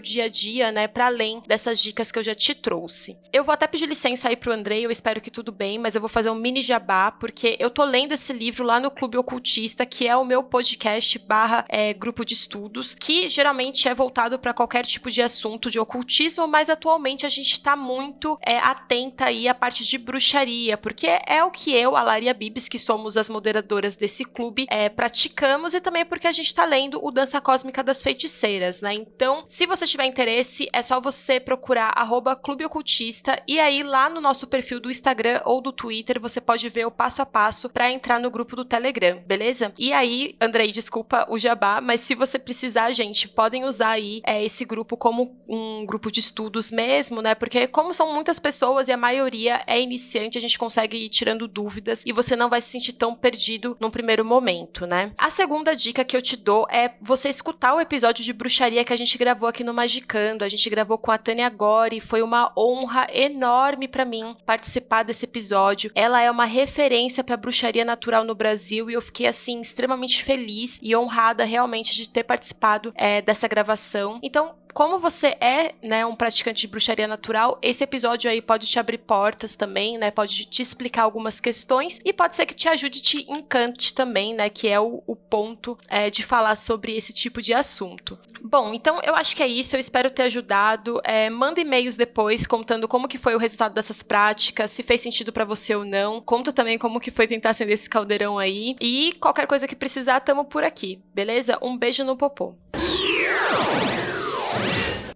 dia a dia, né, para além dessas dicas que eu já te trouxe. Eu vou até pedir licença aí pro Andrei, eu espero que tudo bem, mas eu vou fazer um mini jabá porque eu tô lendo esse livro lá no Clube Ocultista, que é o meu podcast barra é, grupo de estudos, que geralmente é voltado para qualquer tipo de assunto de ocultismo, mas atualmente a gente tá muito é, atenta aí à parte de bruxaria, porque é o que eu, a Laria Bibis, que somos as moderadoras desse clube, é, praticamos e também porque a gente tá lendo o Dança Cósmica das Feiticeiras, né? Então, se você tiver interesse, é só você procurar arroba Clube Ocultista e aí lá no nosso perfil do Instagram ou do Twitter você pode ver o passo a passo para entrar no grupo do Telegram, beleza? E aí, Andrei, desculpa o jabá, mas se você precisar, gente, podem usar aí é, esse grupo como um grupo de estudos mesmo, né? Porque como são muitas pessoas e a maioria é iniciante iniciante, a gente consegue ir tirando dúvidas e você não vai se sentir tão perdido num primeiro momento, né? A segunda dica que eu te dou é você escutar o episódio de bruxaria que a gente gravou aqui no Magicando. A gente gravou com a Tânia Gori, foi uma honra enorme para mim participar desse episódio. Ela é uma referência para bruxaria natural no Brasil e eu fiquei assim extremamente feliz e honrada realmente de ter participado é, dessa gravação. Então, como você é, né, um praticante de bruxaria natural, esse episódio aí pode te abrir portas também, né? Pode te explicar algumas questões e pode ser que te ajude, te encante também, né? Que é o, o ponto é, de falar sobre esse tipo de assunto. Bom, então eu acho que é isso. Eu espero ter ajudado. É, manda e-mails depois contando como que foi o resultado dessas práticas, se fez sentido para você ou não. Conta também como que foi tentar acender esse caldeirão aí. E qualquer coisa que precisar, tamo por aqui, beleza? Um beijo no popô.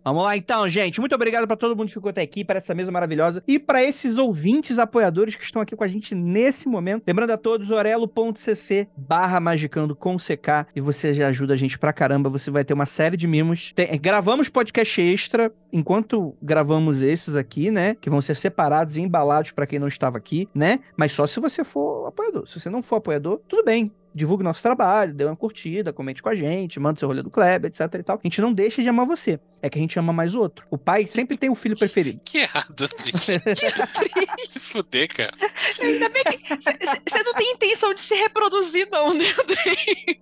Vamos lá então, gente. Muito obrigado para todo mundo que ficou até aqui, para essa mesa maravilhosa e para esses ouvintes apoiadores que estão aqui com a gente nesse momento. Lembrando a todos, orelo.cc barra magicando com CK e você já ajuda a gente pra caramba. Você vai ter uma série de mimos. Tem- gravamos podcast extra enquanto gravamos esses aqui, né? Que vão ser separados e embalados para quem não estava aqui, né? Mas só se você for apoiador. Se você não for apoiador, tudo bem divulgue nosso trabalho, dê uma curtida, comente com a gente, manda seu rolê do Kleber, etc e tal. A gente não deixa de amar você. É que a gente ama mais o outro. O pai sempre tem o filho preferido. Que errado, gente. Se fuder, cara. Ainda bem que você não tem intenção de se reproduzir, não, né, Andrei?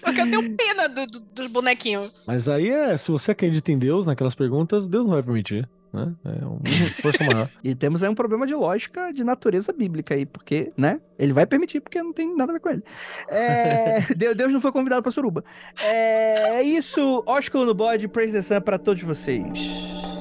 Porque eu tenho pena do- do- dos bonequinhos. Mas aí é, se você acredita em Deus naquelas perguntas, Deus não vai permitir. Né? É uma força maior. E temos aí um problema de lógica de natureza bíblica aí, porque, né? Ele vai permitir, porque não tem nada a ver com ele. É, Deus não foi convidado pra suruba. É, é isso. Ósculo no bode, praise the sun pra todos vocês.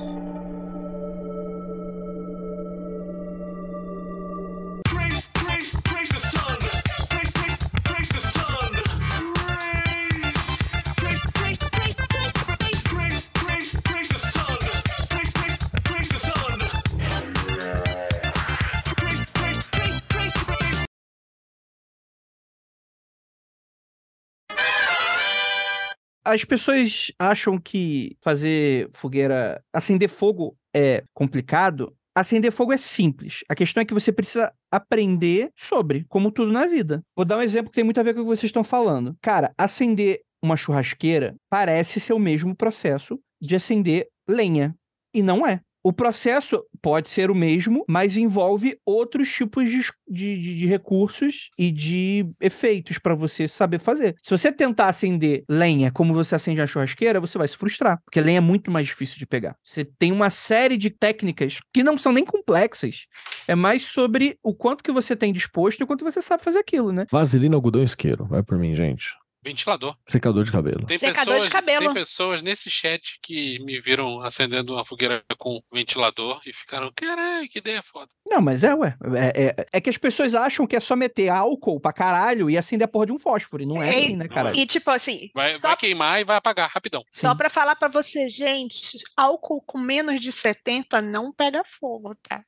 As pessoas acham que fazer fogueira, acender fogo é complicado. Acender fogo é simples. A questão é que você precisa aprender sobre, como tudo na vida. Vou dar um exemplo que tem muito a ver com o que vocês estão falando. Cara, acender uma churrasqueira parece ser o mesmo processo de acender lenha. E não é. O processo pode ser o mesmo, mas envolve outros tipos de, de, de- recursos e de efeitos para você saber fazer. Se você tentar acender lenha como você acende uma churrasqueira, você vai se frustrar, porque lenha é muito mais difícil de pegar. Você tem uma série de técnicas que não são nem complexas. É mais sobre o quanto que você tem disposto e o quanto você sabe fazer aquilo, né? Vaselina, algodão isqueiro. Vai por mim, gente. Ventilador. Secador de cabelo. Tem Secador de pessoas, cabelo. Tem pessoas nesse chat que me viram acendendo uma fogueira com ventilador e ficaram, caralho, que ideia foda. Não, mas é, ué. É, é- é que as pessoas acham que é só meter álcool pra caralho e acender a porra de um fósforo. E não é Ei, assim, né, não cara? é. E tipo assim, Vai, só, vai queimar e vai apagar rapidão. só pra falar pra você, gente, álcool com menos de 70 não pega fogo, tá?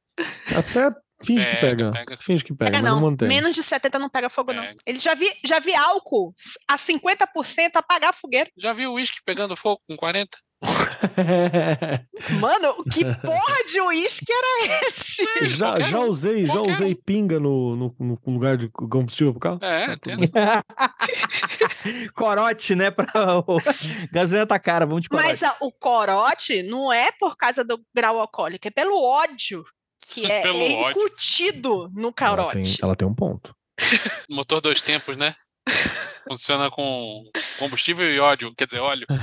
Até finge que Pega, pega. pega sim. finge que pega, Pega mas não não, menos de 70 não pega fogo, não. Pega. Ele já vi, já vi álcool a 50% apagar a fogueira. Já viu o uísque pegando fogo com 40? Mano, que porra de uísque era esse? já, Qualquer já um, usei, já usei um. pinga no, no, no lugar de combustível pro carro. É, tem Corote, né? Pra... o- Gasolina tá cara, vamos de corote. Mas ah, o corote não é por causa do grau alcoólico, é pelo ódio que é, Pelo é ódio. incutido no Ela tem, corote. ela tem um ponto. motor dois tempos, né? Funciona com combustível e óleo, quer dizer, óleo.